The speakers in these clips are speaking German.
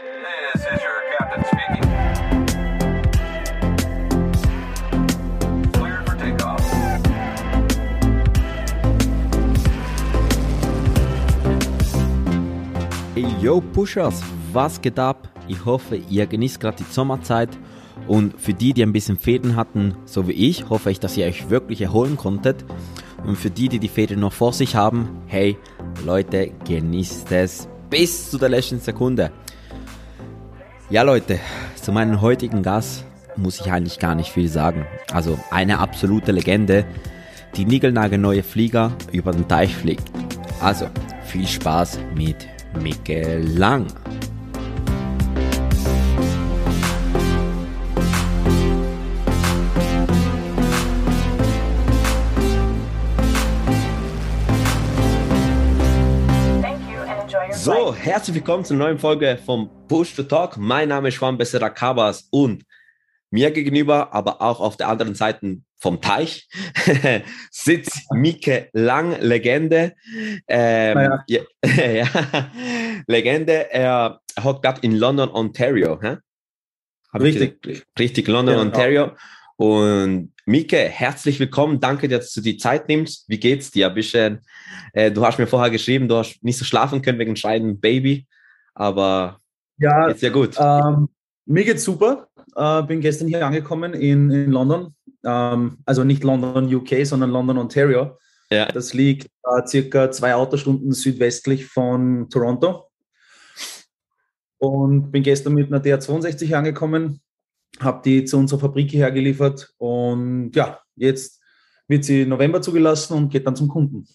This is your captain speaking. Cleared for takeoff. Hey, yo Pushers, was geht ab? Ich hoffe, ihr genießt gerade die Sommerzeit und für die, die ein bisschen Fäden hatten, so wie ich, hoffe ich, dass ihr euch wirklich erholen konntet. Und für die, die die Fäden noch vor sich haben, hey Leute, genießt es bis zu der letzten Sekunde. Ja Leute, zu meinem heutigen Gast muss ich eigentlich gar nicht viel sagen. Also eine absolute Legende, die niegelnagelneue Flieger über den Teich fliegt. Also viel Spaß mit Micke Lang. So, herzlich willkommen zur neuen Folge vom Push to Talk. Mein Name ist Juan Becerra Cabas und mir gegenüber, aber auch auf der anderen Seite vom Teich, sitzt Mike Lang, Legende. Ähm, ja. ja, Legende, er hockt gerade in London, Ontario. Hä? Richtig. Richtig, London, Genau. Ontario. Und Mike, herzlich willkommen. Danke, dass du die Zeit nimmst. Wie geht's dir? Bisschen, äh, du hast mir vorher geschrieben, du hast nicht so schlafen können wegen schreiben Baby, aber Ja, geht's dir gut? ähm, mir geht's super. Äh, bin gestern hier angekommen in, in London. Ähm, also nicht London, UK, sondern London, Ontario. Ja. Das liegt äh, circa zwei Autostunden südwestlich von Toronto. Und bin gestern mit einer DR62 hier angekommen, habe die zu unserer Fabrik hierher geliefert und ja, jetzt wird sie November zugelassen und geht dann zum Kunden.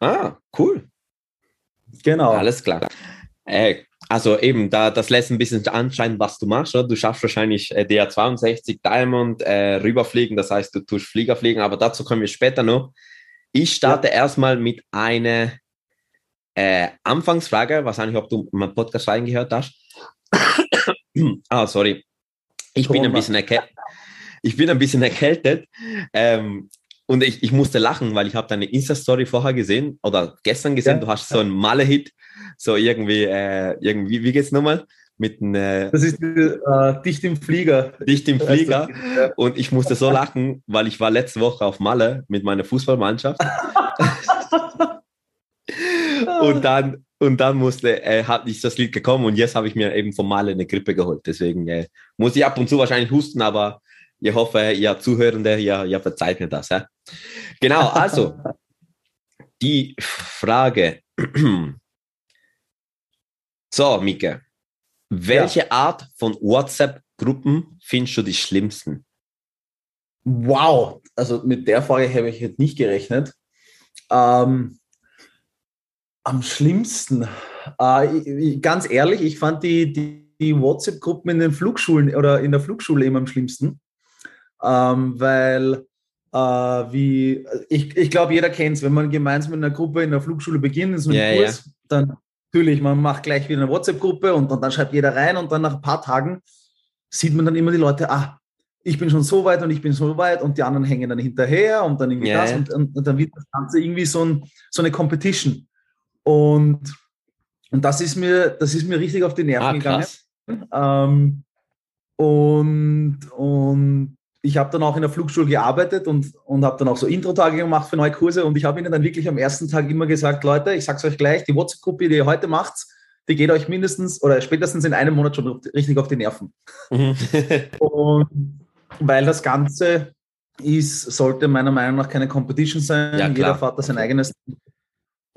Ah, cool. Genau. Alles klar. Äh, also eben, da, das lässt ein bisschen anscheinen, was du machst. Oder? Du schaffst wahrscheinlich äh, DR62 Diamond äh, rüberfliegen, das heißt, du tust Flieger fliegen, aber dazu kommen wir später noch. Ich starte erstmal mit einer äh, Anfangsfrage, wahrscheinlich, ob du meinen Podcast reingehört hast. ah, sorry. Ich bin ein bisschen erkältet. Ich bin ein bisschen erkältet. Ähm, und ich, ich musste lachen, weil ich habe deine Insta-Story vorher gesehen oder gestern gesehen, Ja. du hast so einen Malle-Hit, so irgendwie, äh, irgendwie, wie geht's nochmal? Mit einem äh, Das ist äh, dicht im Flieger. Dicht im Flieger. Ja. Und ich musste so lachen, weil ich war letzte Woche auf Malle mit meiner Fußballmannschaft. und dann, und dann musste, äh, hat nicht das Lied gekommen und jetzt habe ich mir eben vom Malle eine Grippe geholt. Deswegen äh, muss ich ab und zu wahrscheinlich husten, aber ich hoffe, ihr Zuhörende, ihr, ihr verzeiht mir das. Ja? Genau, also die Frage. So, Mike, welche Art von WhatsApp-Gruppen findest du die schlimmsten? Wow, also mit der Frage habe ich jetzt nicht gerechnet. Ähm, am schlimmsten, äh, ganz ehrlich, ich fand die, die, die WhatsApp-Gruppen in den Flugschulen oder in der Flugschule immer am schlimmsten, ähm, weil äh, wie ich, ich glaube, jeder kennt es, wenn man gemeinsam in einer Gruppe in der Flugschule beginnt, in so einem Ja, Kurs, dann natürlich, man macht gleich wieder eine WhatsApp-Gruppe und, und dann schreibt jeder rein und dann nach ein paar Tagen sieht man dann immer die Leute, ah, ich bin schon so weit und ich bin so weit und die anderen hängen dann hinterher und dann irgendwie Ja, das und, und, und dann wird das Ganze irgendwie so, ein, so eine Competition. Und, und das ist mir, das ist mir richtig auf die Nerven Ah, gegangen. Ähm, und, und ich habe dann auch in der Flugschule gearbeitet und, und habe dann auch so Intro-Tage gemacht für neue Kurse. Und ich habe ihnen dann wirklich am ersten Tag immer gesagt, Leute, ich sage es euch gleich, die WhatsApp-Gruppe, die ihr heute macht, die geht euch mindestens oder spätestens in einem Monat schon richtig auf die Nerven. Mhm. Und weil das Ganze ist, sollte meiner Meinung nach keine Competition sein. Ja. Jeder da sein eigenes.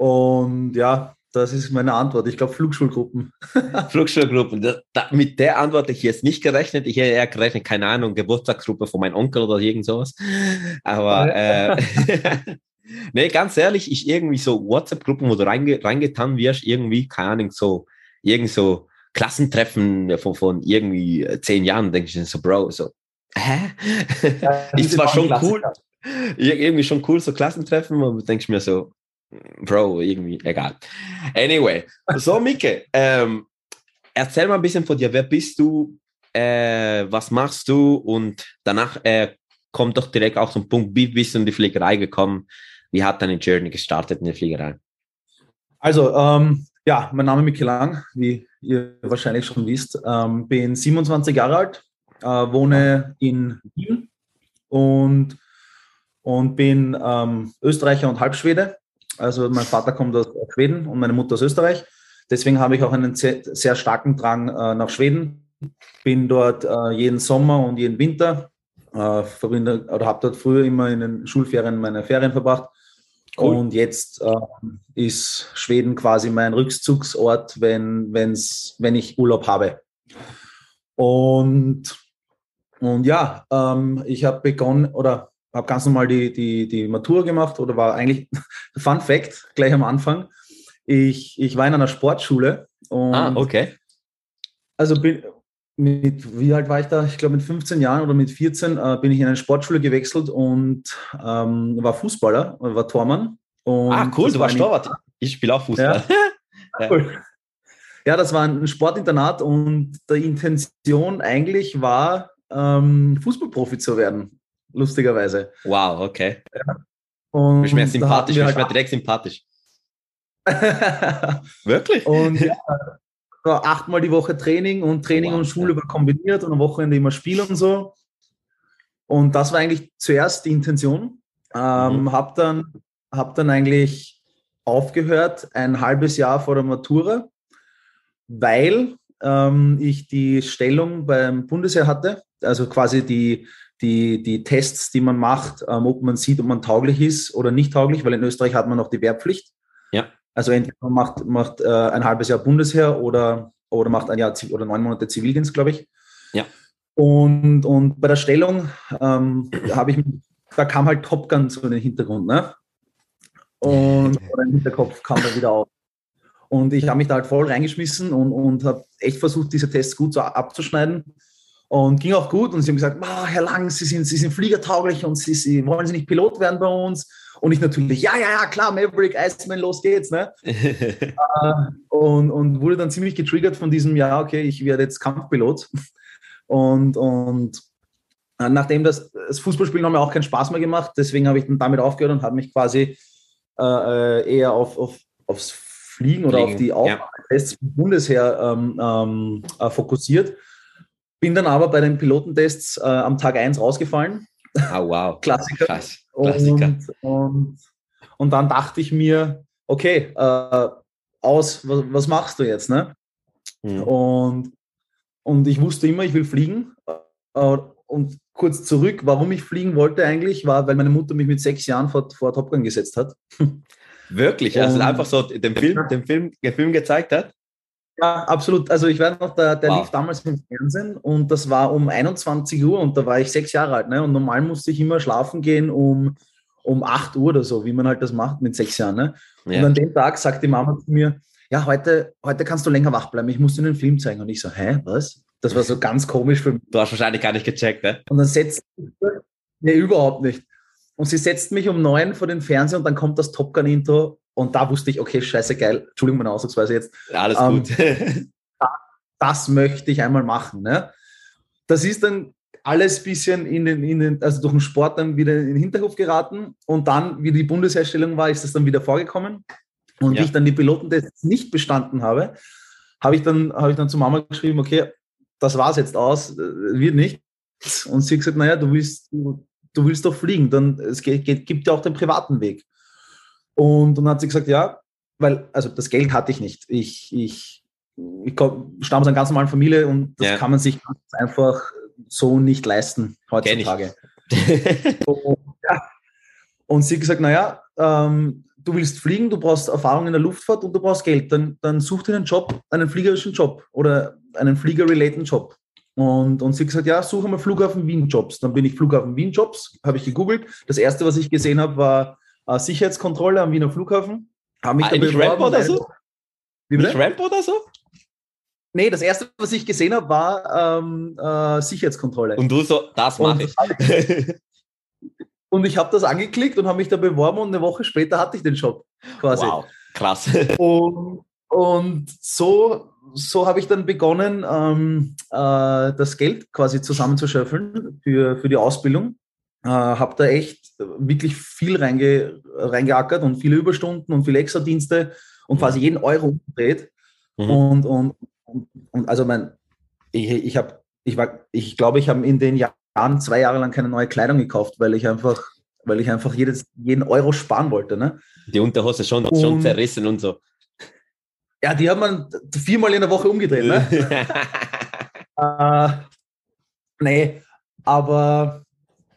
Und ja, das ist meine Antwort. Ich glaube, Flugschulgruppen. Flugschulgruppen. Da, da, mit der Antwort hätte ich jetzt nicht gerechnet. Ich hätte eher gerechnet, keine Ahnung, Geburtstagsgruppe von meinem Onkel oder irgend sowas. Aber äh, nee, ganz ehrlich, ich irgendwie so WhatsApp-Gruppen, wo du reinge reingetan wirst, irgendwie, keine Ahnung, so, irgend so Klassentreffen von, von irgendwie äh, zehn Jahren, denke ich mir so, Bro, so, hä? ist zwar schon cool, Ir- irgendwie schon cool, so Klassentreffen, aber denke ich mir so, Bro, irgendwie, egal. Anyway, so Mike, ähm, erzähl mal ein bisschen von dir, wer bist du, äh, was machst du und danach äh, kommt doch direkt auch zum Punkt, wie bist du in die Fliegerei gekommen, wie hat deine Journey gestartet in der Fliegerei? Also, ähm, Ja, mein Name ist Micky Lang, wie ihr wahrscheinlich schon wisst. Ähm, bin 27 Jahre alt, äh, wohne in Wien und, und bin ähm, Österreicher und Halbschwede. Also mein Vater kommt aus Schweden und meine Mutter aus Österreich. Deswegen habe ich auch einen sehr, sehr starken Drang äh, nach Schweden. Bin dort äh, jeden Sommer und jeden Winter. Äh, verbinde, oder habe dort früher immer in den Schulferien meine Ferien verbracht. Cool. Und jetzt äh, ist Schweden quasi mein Rückzugsort, wenn, wenn's, wenn ich Urlaub habe. Und, und ja, ähm, ich habe begonnen oder habe ganz normal die, die, die Matur gemacht oder war eigentlich, Fun Fact, gleich am Anfang, ich, ich war in einer Sportschule und Ah, okay. also bin, mit, wie alt war ich da? Ich glaube mit 15 Jahren oder mit 14 äh, bin ich in eine Sportschule gewechselt und ähm, war Fußballer, war Tormann. Ah, cool, du war warst Torwart. Ich spiele auch Fußball. Cool. Ja, das war ein Sportinternat und die Intention eigentlich war, ähm, Fußballprofi zu werden, lustigerweise. Wow, okay. Und Bist mir da sympathisch, bist wir mir direkt sympathisch. halt Wirklich? und ja, war achtmal die Woche Training und Training Wow, und Schule ja. war kombiniert und am Wochenende immer Spiel und so. Und das war eigentlich zuerst die Intention. Ähm, Mhm. Hab dann, hab dann eigentlich aufgehört, ein halbes Jahr vor der Matura, weil ähm, ich die Stellung beim Bundesheer hatte, also quasi die, die, die Tests, die man macht, ähm, ob man sieht, ob man tauglich ist oder nicht tauglich, weil in Österreich hat man noch die Wehrpflicht. Ja. Also entweder man macht, macht äh, ein halbes Jahr Bundesheer oder, oder macht ein Jahr oder neun Monate Zivildienst, glaube ich. Ja. Und, und bei der Stellung ähm, habe ich, da kam halt Top Gun so in den Hintergrund, ne? Und oder im Hinterkopf kam da wieder auf. Und ich habe mich da halt voll reingeschmissen und, und habe echt versucht, diese Tests gut so abzuschneiden. Und ging auch gut. Und sie haben gesagt, "Ma, Herr Lang, Sie sind, Sie sind fliegertauglich und Sie, Sie wollen Sie nicht Pilot werden bei uns? Und ich natürlich, ja, ja, ja, klar, Maverick, Iceman, los geht's. Ne? Und, und wurde dann ziemlich getriggert von diesem, ja, okay, ich werde jetzt Kampfpilot. Und, und äh, nachdem das, das Fußballspielen hat mir auch keinen Spaß mehr gemacht, deswegen habe ich dann damit aufgehört und habe mich quasi äh, äh, eher auf, auf, aufs Fliegen oder Fliegen, auf die ja. Aufgabentests vom Bundesheer ähm, ähm, äh, fokussiert. Bin dann aber bei den Pilotentests äh, am Tag 1 rausgefallen. ah, wow. Klassiker. Krass. Klassiker. Und, und, und dann dachte ich mir, okay, äh, aus, was, was machst du jetzt? Ne? Mhm. Und, und ich wusste immer, ich will fliegen. Äh, Und kurz zurück, warum ich fliegen wollte eigentlich, war, weil meine Mutter mich mit sechs Jahren vor, vor Top Gun gesetzt hat. Wirklich? Also Und- einfach so den Film, den Film, den Film gezeigt hat? Ja, absolut. Also ich weiß noch, der, der Wow. lief damals im Fernsehen und das war um 21 Uhr und da war ich sechs Jahre alt. Ne? Und normal musste ich immer schlafen gehen um, um 8 Uhr oder so, wie man halt das macht mit sechs Jahren. Ne? Und Ja. an dem Tag sagt die Mama zu mir, ja, heute, heute kannst du länger wach bleiben, ich muss dir den Film zeigen. Und ich so, hä, was? Das war so ganz komisch für mich. Du hast wahrscheinlich gar nicht gecheckt, ne? Und dann setzt nee, überhaupt nicht. Und sie setzt mich um neun vor den Fernseher und dann kommt das Top Gun Intro und da wusste ich, okay, scheiße geil, Entschuldigung meine Ausdrucksweise jetzt, Alles Ähm, gut. das möchte ich einmal machen. Ne? Das ist dann alles ein bisschen in den, in den, also durch den Sport dann wieder in den Hinterhof geraten und dann, wie die Bundesherstellung war, ist das dann wieder vorgekommen. Und Ja. wie ich dann die Pilotentests nicht bestanden habe, habe ich dann, habe ich dann zu Mama geschrieben, okay, das war's jetzt aus, äh, wird nicht. Und sie hat gesagt, naja, du willst, du, du willst doch fliegen, dann es geht, geht, gibt ja auch den privaten Weg. Und dann hat sie gesagt, ja, weil, also das Geld hatte ich nicht. Ich, ich, ich stamme aus einer ganz normalen Familie und das Ja. kann man sich ganz einfach so nicht leisten heutzutage. Und, ja. und sie hat gesagt, naja, ähm, du willst fliegen, du brauchst Erfahrung in der Luftfahrt und du brauchst Geld, dann, dann such dir einen Job, einen fliegerischen Job oder einen flieger-related Job. Und, und sie hat gesagt, ja, suche mal Flughafen Wien-Jobs. Dann bin ich Flughafen Wien-Jobs, habe ich gegoogelt. Das erste, was ich gesehen habe, war äh, Sicherheitskontrolle am Wiener Flughafen. Habe mich Ah, da nicht beworben Ramp oder so? Wie Nicht? Ramp oder so? Nee, das erste, was ich gesehen habe, war ähm, äh, Sicherheitskontrolle. Und du so, das mache ich. Und ich habe das angeklickt und habe mich da beworben und eine Woche später hatte ich den Job quasi. wow, krass. Und, und so, so habe ich dann begonnen, ähm, äh, das Geld quasi zusammenzuschöpfeln für, für die Ausbildung. Äh, habe da echt wirklich viel reinge, reingeackert und viele Überstunden und viele Extradienste und quasi jeden Euro umgedreht. Mhm. Und, und, und, und also mein, ich, ich habe, ich war, ich glaube, ich habe in den Jahren zwei Jahre lang keine neue Kleidung gekauft, weil ich einfach, weil ich einfach jedes, jeden Euro sparen wollte. Ne? Die Unterhose schon, schon Und- zerrissen und so. Ja, die hat man viermal in der Woche umgedreht. Ne? Äh, nee, aber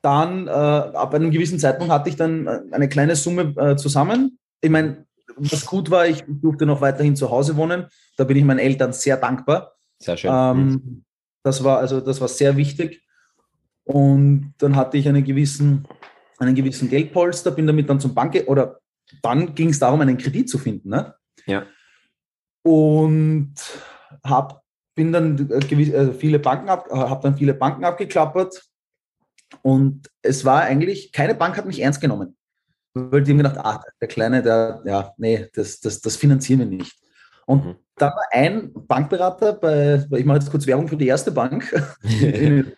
dann, äh, ab einem gewissen Zeitpunkt hatte ich dann äh, eine kleine Summe äh, zusammen. Ich meine, was gut war, ich durfte noch weiterhin zu Hause wohnen. Da bin ich meinen Eltern sehr dankbar. Sehr schön. Ähm, das war also das war sehr wichtig. Und dann hatte ich einen gewissen, einen gewissen Geldpolster, bin damit dann zum Bank oder dann ging es darum, einen Kredit zu finden. Ne? Ja. Und hab, bin dann äh, gewiss, äh, viele Banken ab, habe dann viele Banken abgeklappert. Und es war eigentlich, keine Bank hat mich ernst genommen. Weil die haben gedacht, ah, der Kleine, der, ja, nee, das, das, das finanzieren wir nicht. Und Mhm. dann war ein Bankberater bei, ich mache jetzt kurz Werbung für die erste Bank.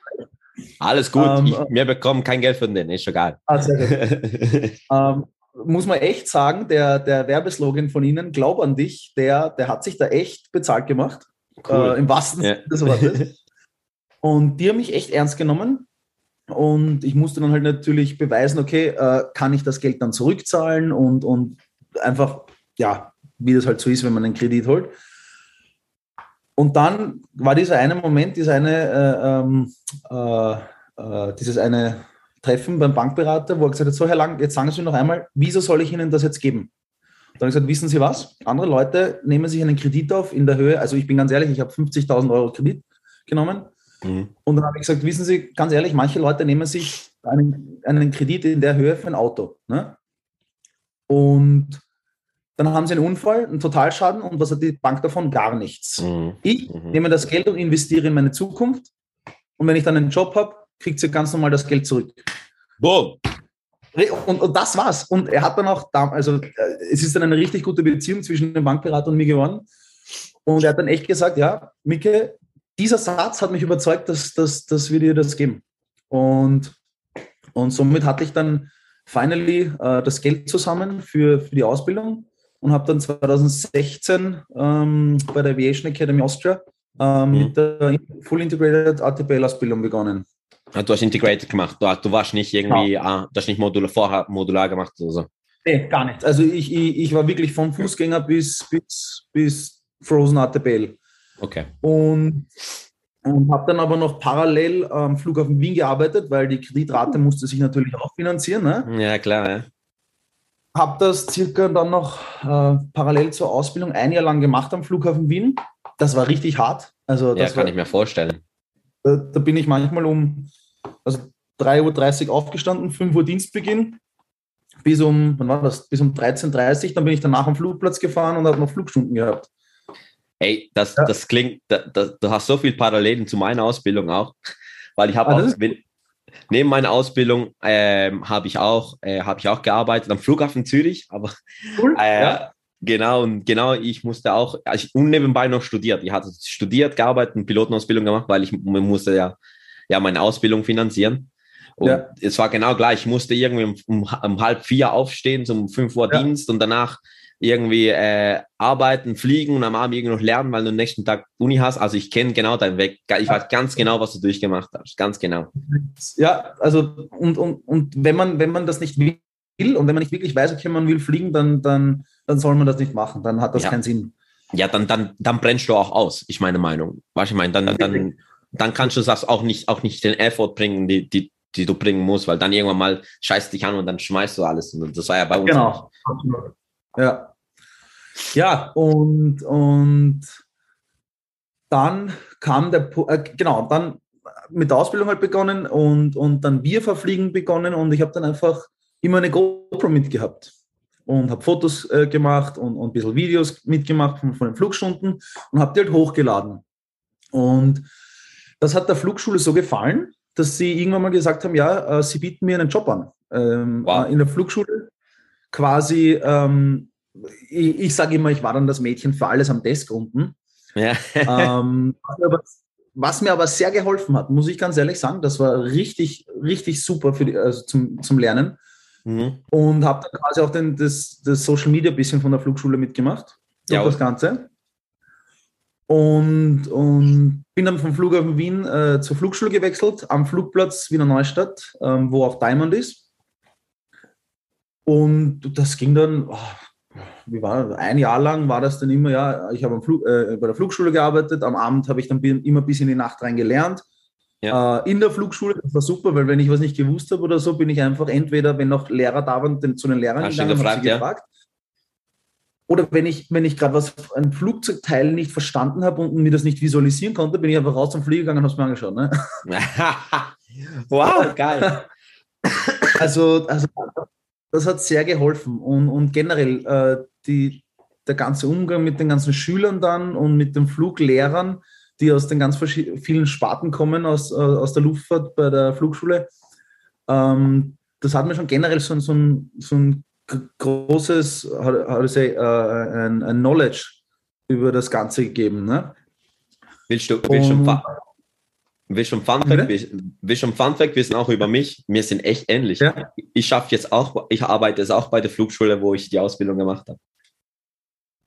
Alles gut. ähm, ich, wir bekommen kein Geld von denen, ist schon egal. ah, ähm, muss man echt sagen, der, der Werbeslogan von Ihnen, Glaub an dich, der, der hat sich da echt bezahlt gemacht. Äh, Im wahrsten Ja. Sinne des Wortes. Und die haben mich echt ernst genommen. Und ich musste dann halt natürlich beweisen, okay, äh, kann ich das Geld dann zurückzahlen und, und einfach, ja, wie das halt so ist, wenn man einen Kredit holt. Und dann war dieser eine Moment, dieser eine, äh, ähm, äh, äh, dieses eine Treffen beim Bankberater, wo er gesagt hat, so Herr Lang, jetzt sagen Sie noch einmal, wieso soll ich Ihnen das jetzt geben? Dann habe ich gesagt, wissen Sie was? Andere Leute nehmen sich einen Kredit auf in der Höhe, also ich bin ganz ehrlich, ich habe 50.000 Euro Kredit genommen Mhm. und dann habe ich gesagt, wissen Sie, ganz ehrlich, manche Leute nehmen sich einen, einen Kredit in der Höhe für ein Auto. Ne? Und dann haben sie einen Unfall, einen Totalschaden und was hat die Bank davon? Gar nichts. Mhm. Ich Mhm. nehme das Geld und investiere in meine Zukunft und wenn ich dann einen Job habe, kriegt sie ganz normal das Geld zurück. Boom. Und, und das war's. Und er hat dann auch, also äh, es ist dann eine richtig gute Beziehung zwischen dem Bankberater und mir geworden. Und er hat dann echt gesagt, ja, Micke, dieser Satz hat mich überzeugt, dass, dass, dass wir dir das geben. Und, und somit hatte ich dann finally äh, das Geld zusammen für, für die Ausbildung und habe dann 2016 ähm, bei der Aviation Academy Austria ähm, Mhm. mit der Full Integrated ATPL-Ausbildung begonnen. Ah, Du hast Integrated gemacht. Du, du warst nicht irgendwie, Genau. ah, du hast nicht modular, vorher modular gemacht oder so. Nee, gar nicht. Also ich, ich, ich war wirklich vom Fußgänger bis, bis, bis Frozen ATPL. Okay. Und, und habe dann aber noch parallel am Flughafen Wien gearbeitet, weil die Kreditrate musste sich natürlich auch finanzieren. Ne? Ja, klar, ja. Habe das circa dann noch äh, parallel zur Ausbildung ein Jahr lang gemacht am Flughafen Wien. Das war richtig hart. Also Ja, das kann war, ich mir vorstellen. da, da bin ich manchmal um also 3.30 Uhr aufgestanden, 5 Uhr Dienstbeginn, bis um, wann war das? Bis um 13.30 Uhr, dann bin ich danach am Flugplatz gefahren und habe noch Flugstunden gehabt. Ey, das, Ja. das klingt, da, da, du hast so viel Parallelen zu meiner Ausbildung auch, weil ich habe Ah, auch, neben meiner Ausbildung ähm, habe ich auch, äh, habe ich auch gearbeitet am Flughafen Zürich, aber Cool. äh, ja. genau und genau, ich musste auch, also ich und nebenbei noch studiert. Ich hatte studiert, gearbeitet, eine Pilotenausbildung gemacht, weil ich musste ja, ja meine Ausbildung finanzieren. Und Ja. es war genau gleich. Ich musste irgendwie um, um, um halb vier aufstehen zum fünf Uhr Ja. Dienst und danach irgendwie äh, arbeiten, fliegen und am Abend irgendwie noch lernen, weil du am nächsten Tag Uni hast. Also ich kenne genau deinen Weg. Ich weiß ganz genau, was du durchgemacht hast. Ganz genau. Ja, also und, und, und wenn man, wenn man das nicht will und wenn man nicht wirklich weiß, okay, man will fliegen, dann, dann, dann soll man das nicht machen. Dann hat das Ja. keinen Sinn. Ja, dann, dann, dann brennst du auch aus, ist meine Meinung. Weißt du, ich meine, dann, dann, dann kannst du das auch nicht, auch nicht den Effort bringen, die, die, die du bringen musst, weil dann irgendwann mal scheißt dich an und dann schmeißt du alles. Und das war ja bei uns. auch. Ja. Ja, und, und dann kam der, äh, genau, dann mit der Ausbildung halt begonnen und, und dann wir verfliegen begonnen und ich habe dann einfach immer eine GoPro mitgehabt und habe Fotos äh, gemacht und, und ein bisschen Videos mitgemacht von, von den Flugstunden und habe die halt hochgeladen. Und das hat der Flugschule so gefallen, dass sie irgendwann mal gesagt haben, ja, äh, sie bieten mir einen Job an. Ähm, Wow. äh, In der Flugschule quasi, ähm, ich, ich sage immer, ich war dann das Mädchen für alles am Desk unten. Ja. ähm, was, mir aber, was mir aber sehr geholfen hat, muss ich ganz ehrlich sagen, das war richtig, richtig super für die, also zum, zum Lernen mhm. und habe dann quasi auch den, das, das Social Media bisschen von der Flugschule mitgemacht. Ja, das und? Ganze. Und, und bin dann vom Flughafen Wien äh, zur Flugschule gewechselt, am Flugplatz Wiener Neustadt, ähm, wo auch Diamond ist. Und das ging dann, oh, wie war ein Jahr lang war das dann immer, ja, ich habe äh, bei der Flugschule gearbeitet, am Abend habe ich dann immer bis in die Nacht rein gelernt. Ja. Äh, in der Flugschule, das war super, weil wenn ich was nicht gewusst habe oder so, bin ich einfach entweder, wenn noch Lehrer da waren, den, zu den Lehrern Hast gegangen gefragt, sie ja? gefragt. Oder wenn ich, wenn ich gerade was, ein Flugzeugteil nicht verstanden habe und mir das nicht visualisieren konnte, bin ich einfach raus zum Flieger gegangen und habe es mir angeschaut. Ne? wow, geil. Also, also das hat sehr geholfen. Und, und generell äh, die, der ganze Umgang mit den ganzen Schülern dann und mit den Fluglehrern, die aus den ganz vielen Sparten kommen, aus, äh, aus der Luftfahrt bei der Flugschule, ähm, das hat mir schon generell so, ein- so, ein, so ein gr- großes, how, to say, äh, ein, ein Knowledge über das Ganze gegeben. Ne? Willst du, willst du, ein Bitte? Fact wissen? Willst du ein Fun Fact wissen auch über mich? Wir sind echt ähnlich. Ja. Ich schaffe jetzt auch, ich arbeite jetzt auch bei der Flugschule, wo ich die Ausbildung gemacht habe.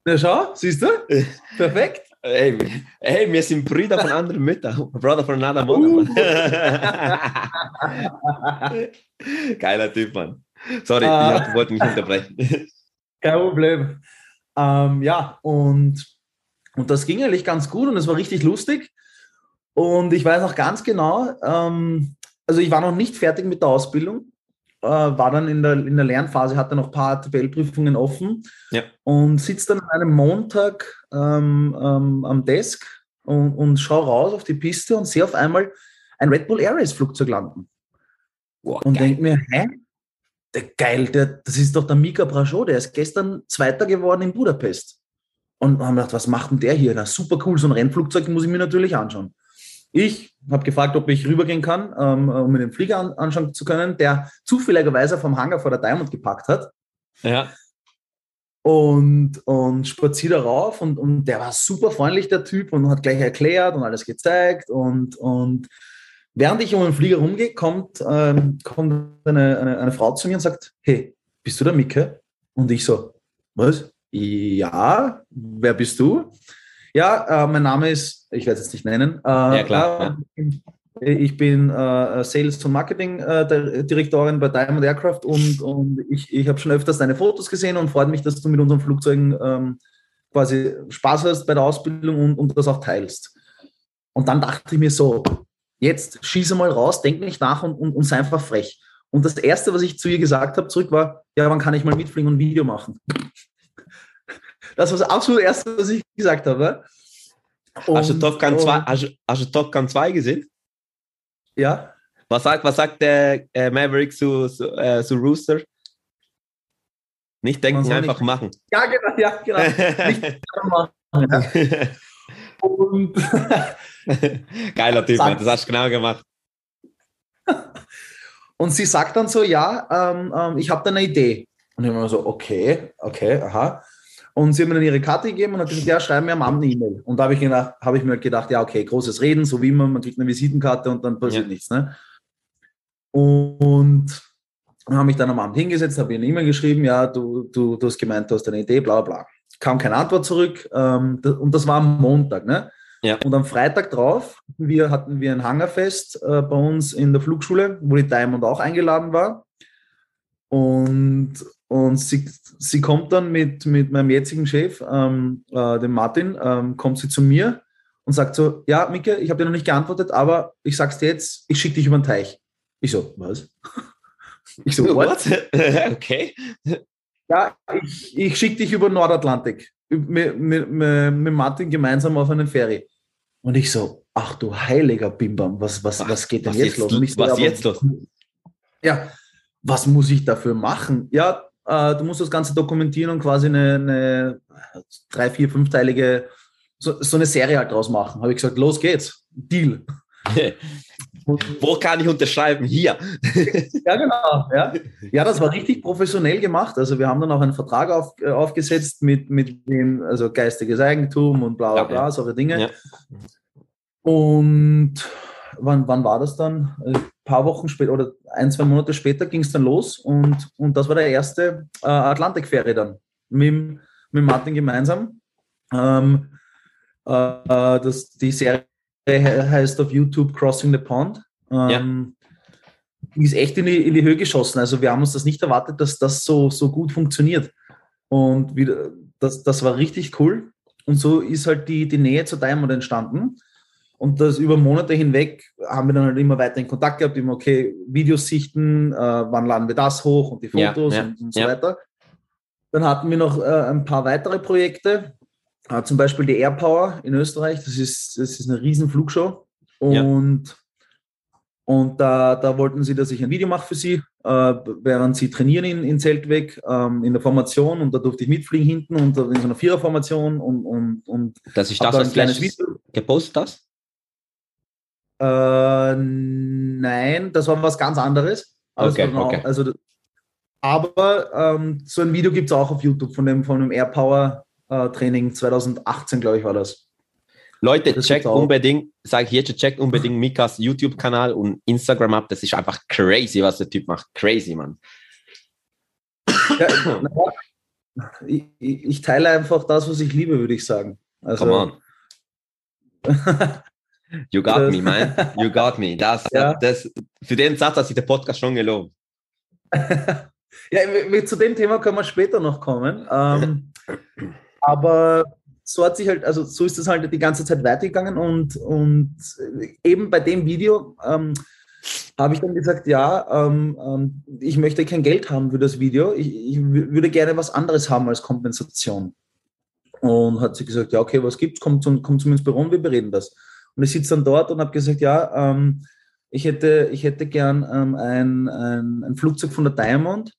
Na schau, siehst du? Perfekt. Ey, hey, wir sind Brüder von anderen Müttern. Brother von another Uh. mother. Mann. Geiler Typ, Mann. Sorry, Ah. ich hab- wollte nicht unterbrechen. Kein Problem. Ähm, ja, und, und das ging eigentlich ganz gut und es war richtig lustig. Und ich weiß noch ganz genau, ähm, also ich war noch nicht fertig mit der Ausbildung, äh, war dann in der, in der Lernphase, hatte noch ein paar Tabellprüfungen offen Ja. und sitze dann an einem Montag ähm, ähm, am Desk und, und schaue raus auf die Piste und sehe auf einmal ein Red Bull Air Race Flugzeug landen Boah, und denke mir, hä? Der, geil, der, das ist doch der Mika Brachot, der ist gestern Zweiter geworden in Budapest. Und haben gedacht, was macht denn der hier? Na, super cool, so ein Rennflugzeug muss ich mir natürlich anschauen. Ich habe gefragt, ob ich rübergehen kann, ähm, um mir den Flieger an, anschauen zu können, der zufälligerweise vom Hangar vor der Diamond gepackt hat Ja. und, und spaziert da rauf und, und der war super freundlich, der Typ, und hat gleich erklärt und alles gezeigt und, und während ich um den Flieger rumgehe, kommt, ähm, kommt eine, eine, eine Frau zu mir und sagt, hey, bist du der Micke? Und ich so, was? Ja, wer bist du? Ja, äh, mein Name ist, ich werde es jetzt nicht nennen. Äh, Ja, klar, äh, Ich bin äh, Sales- und Marketing-Direktorin bei Diamond Aircraft und, und ich, ich habe schon öfters deine Fotos gesehen und freut mich, dass du mit unseren Flugzeugen ähm, quasi Spaß hast bei der Ausbildung und, und das auch teilst. Und dann dachte ich mir so, jetzt schieße mal raus, denk nicht nach und, und, und sei einfach frech. Und das Erste, was ich zu ihr gesagt habe, zurück war, ja, wann kann ich mal mitfliegen und ein Video machen? Das war das absolut Erste, was ich gesagt habe. Hast du Und- Top Gun und- 2, hast, hast du Top Gun 2 gesehen? Ja, Was sagt, was sagt der äh, Maverick zu, zu, äh, zu Rooster? Nicht denken, einfach nicht- machen. ja, genau, ja, genau. Nicht machen, ja. Und Geiler Typ, Sag- Mann, das hast du genau gemacht. Und sie sagt dann so, ja, ähm, ähm, ich habe da eine Idee. Und ich war so, okay, okay, aha. Und sie haben mir dann ihre Karte gegeben und hat gesagt, ja, schreib mir am Abend eine E-Mail. Und da habe ich, gedacht- habe ich mir halt gedacht, ja, okay, großes Reden, so wie immer, man kriegt eine Visitenkarte und dann passiert Ja. nichts. Ne? Und habe mich dann am Abend hingesetzt, habe ihr eine E-Mail geschrieben, ja, du, du, du hast gemeint, du hast eine Idee, bla bla. Kam keine Antwort zurück ähm, das, und das war am Montag. Ne? Ja. Und am Freitag drauf wir, hatten wir ein Hangerfest äh, bei uns in der Flugschule, wo die Diamond auch eingeladen war. Und, und sie, sie kommt dann mit, mit meinem jetzigen Chef, ähm, äh, dem Martin, ähm, kommt sie zu mir und sagt so, ja, Micke, ich habe dir noch nicht geantwortet, aber ich sag's dir jetzt, ich schicke dich über den Teich. Ich so, was? Ich so, what? okay. Ja, ich, ich schicke dich über den Nordatlantik. Mit, mit, mit, Martin gemeinsam auf einen Ferry. Und ich so, ach du heiliger Bimbam, was, was, was geht denn Was jetzt, los? Was aber- jetzt los? Ja, was muss ich dafür machen? Ja, äh, du musst das Ganze dokumentieren und quasi eine, eine drei, vier, fünfteilige, so, so eine Serie halt draus machen. Habe ich gesagt, los geht's. Deal. Wo kann ich unterschreiben? Hier. Ja, genau. Ja. ja, das war richtig professionell gemacht. Also wir haben dann auch einen Vertrag auf, äh, aufgesetzt mit, mit dem, also geistiges Eigentum und bla bla bla, ja. solche Dinge. Ja. Und wann, wann war das dann? Paar Wochen später oder ein, zwei Monate später ging es dann los und, und das war der erste äh, Atlantikferry dann mit, mit Martin gemeinsam. Ähm, äh, das, die Serie heißt auf YouTube Crossing the Pond. Ähm, Die ist echt in die, in die Höhe geschossen. Also wir haben uns das nicht erwartet, dass das so, so gut funktioniert. Und wieder, das, das war richtig cool. Und so ist halt die, die Nähe zu Diamond entstanden. Und das über Monate hinweg haben wir dann halt immer weiter in Kontakt gehabt, immer, okay, Videos sichten, äh, wann laden wir das hoch und die Ja, Fotos ja, und, und so ja. weiter. Dann hatten wir noch äh, ein paar weitere Projekte, äh, zum Beispiel die Airpower in Österreich. Das ist, das ist eine riesen Flugshow. Ja. Und, und da, da wollten sie, dass ich ein Video mache für sie, äh, während sie trainieren in, in Zeltweg, ähm, in der Formation. Und da durfte ich mitfliegen hinten und in so einer Viererformation und, und, und Das ist hab das, ein kleines Video. gepostet hast? Äh, nein, das war was ganz anderes. Also Okay, okay. Also, aber ähm, so ein Video gibt es auch auf YouTube von dem, von dem Airpower äh, Training 2018, glaube ich, war das. Leute, Das checkt unbedingt, sage ich jetzt, checkt unbedingt Mikas YouTube-Kanal und Instagram ab. Das ist einfach crazy, was der Typ macht. Crazy, Mann. Ja, na, ich, ich ich teile einfach das, was ich liebe, würde ich sagen. Also, Come on. You got me, man. You got me. Das, Ja. das, für den Satz hat sich der Podcast schon gelobt. ja, zu dem Thema können wir später noch kommen. Ähm, aber so hat sich halt, also so ist es halt die ganze Zeit weitergegangen und, und eben bei dem Video ähm, habe ich dann gesagt, ja, ähm, ähm, ich möchte kein Geld haben für das Video. Ich, ich wü- würde gerne was anderes haben als Kompensation. Und hat sie gesagt, ja, okay, was gibt's? Komm, zum, komm zu mir ins Büro und wir bereden das. Und ich sitze dann dort und habe gesagt, ja, ähm, ich hätte, ich hätte gern ähm, ein, ein, ein Flugzeug von der Diamond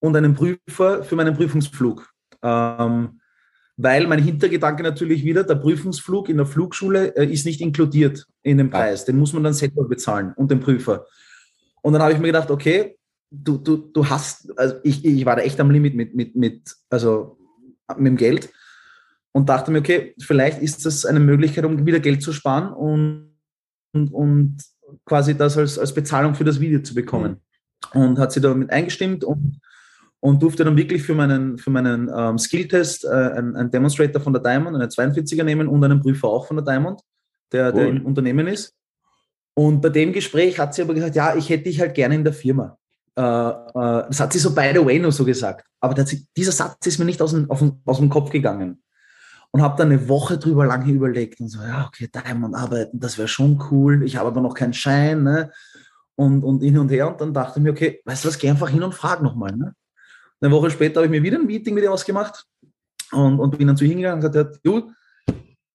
und einen Prüfer für meinen Prüfungsflug. Ähm, weil mein Hintergedanke natürlich wieder, der Prüfungsflug in der Flugschule äh, ist nicht inkludiert in den Preis. Den muss man dann selber bezahlen und den Prüfer. Und dann habe ich mir gedacht, okay, du, du, du hast, also ich, ich war da echt am Limit mit, mit, mit, also mit dem Geld und dachte mir, okay, vielleicht ist das eine Möglichkeit, um wieder Geld zu sparen und, und, und quasi das als, als Bezahlung für das Video zu bekommen. Und hat sie damit eingestimmt und, und durfte dann wirklich für meinen, für meinen ähm, Skilltest äh, einen, einen Demonstrator von der Diamond, einen 42er nehmen und einen Prüfer auch von der Diamond, der, der Cool. im Unternehmen ist. Und bei dem Gespräch hat sie aber gesagt, ja, ich hätte dich halt gerne in der Firma. Äh, äh, das hat sie so by the way nur so gesagt. Aber das, dieser Satz ist mir nicht aus dem, aus dem, aus dem Kopf gegangen. Und habe dann eine Woche drüber lange überlegt und so, ja, okay, Diamond arbeiten, das wäre schon cool. Ich habe aber noch keinen Schein, ne? Und, und hin und her. Und dann dachte ich mir, okay, weißt du was, geh einfach hin und frag nochmal, ne? Eine Woche später habe ich mir wieder ein Meeting mit ihr ausgemacht und, und bin dann zu ihr hingegangen und gesagt, du,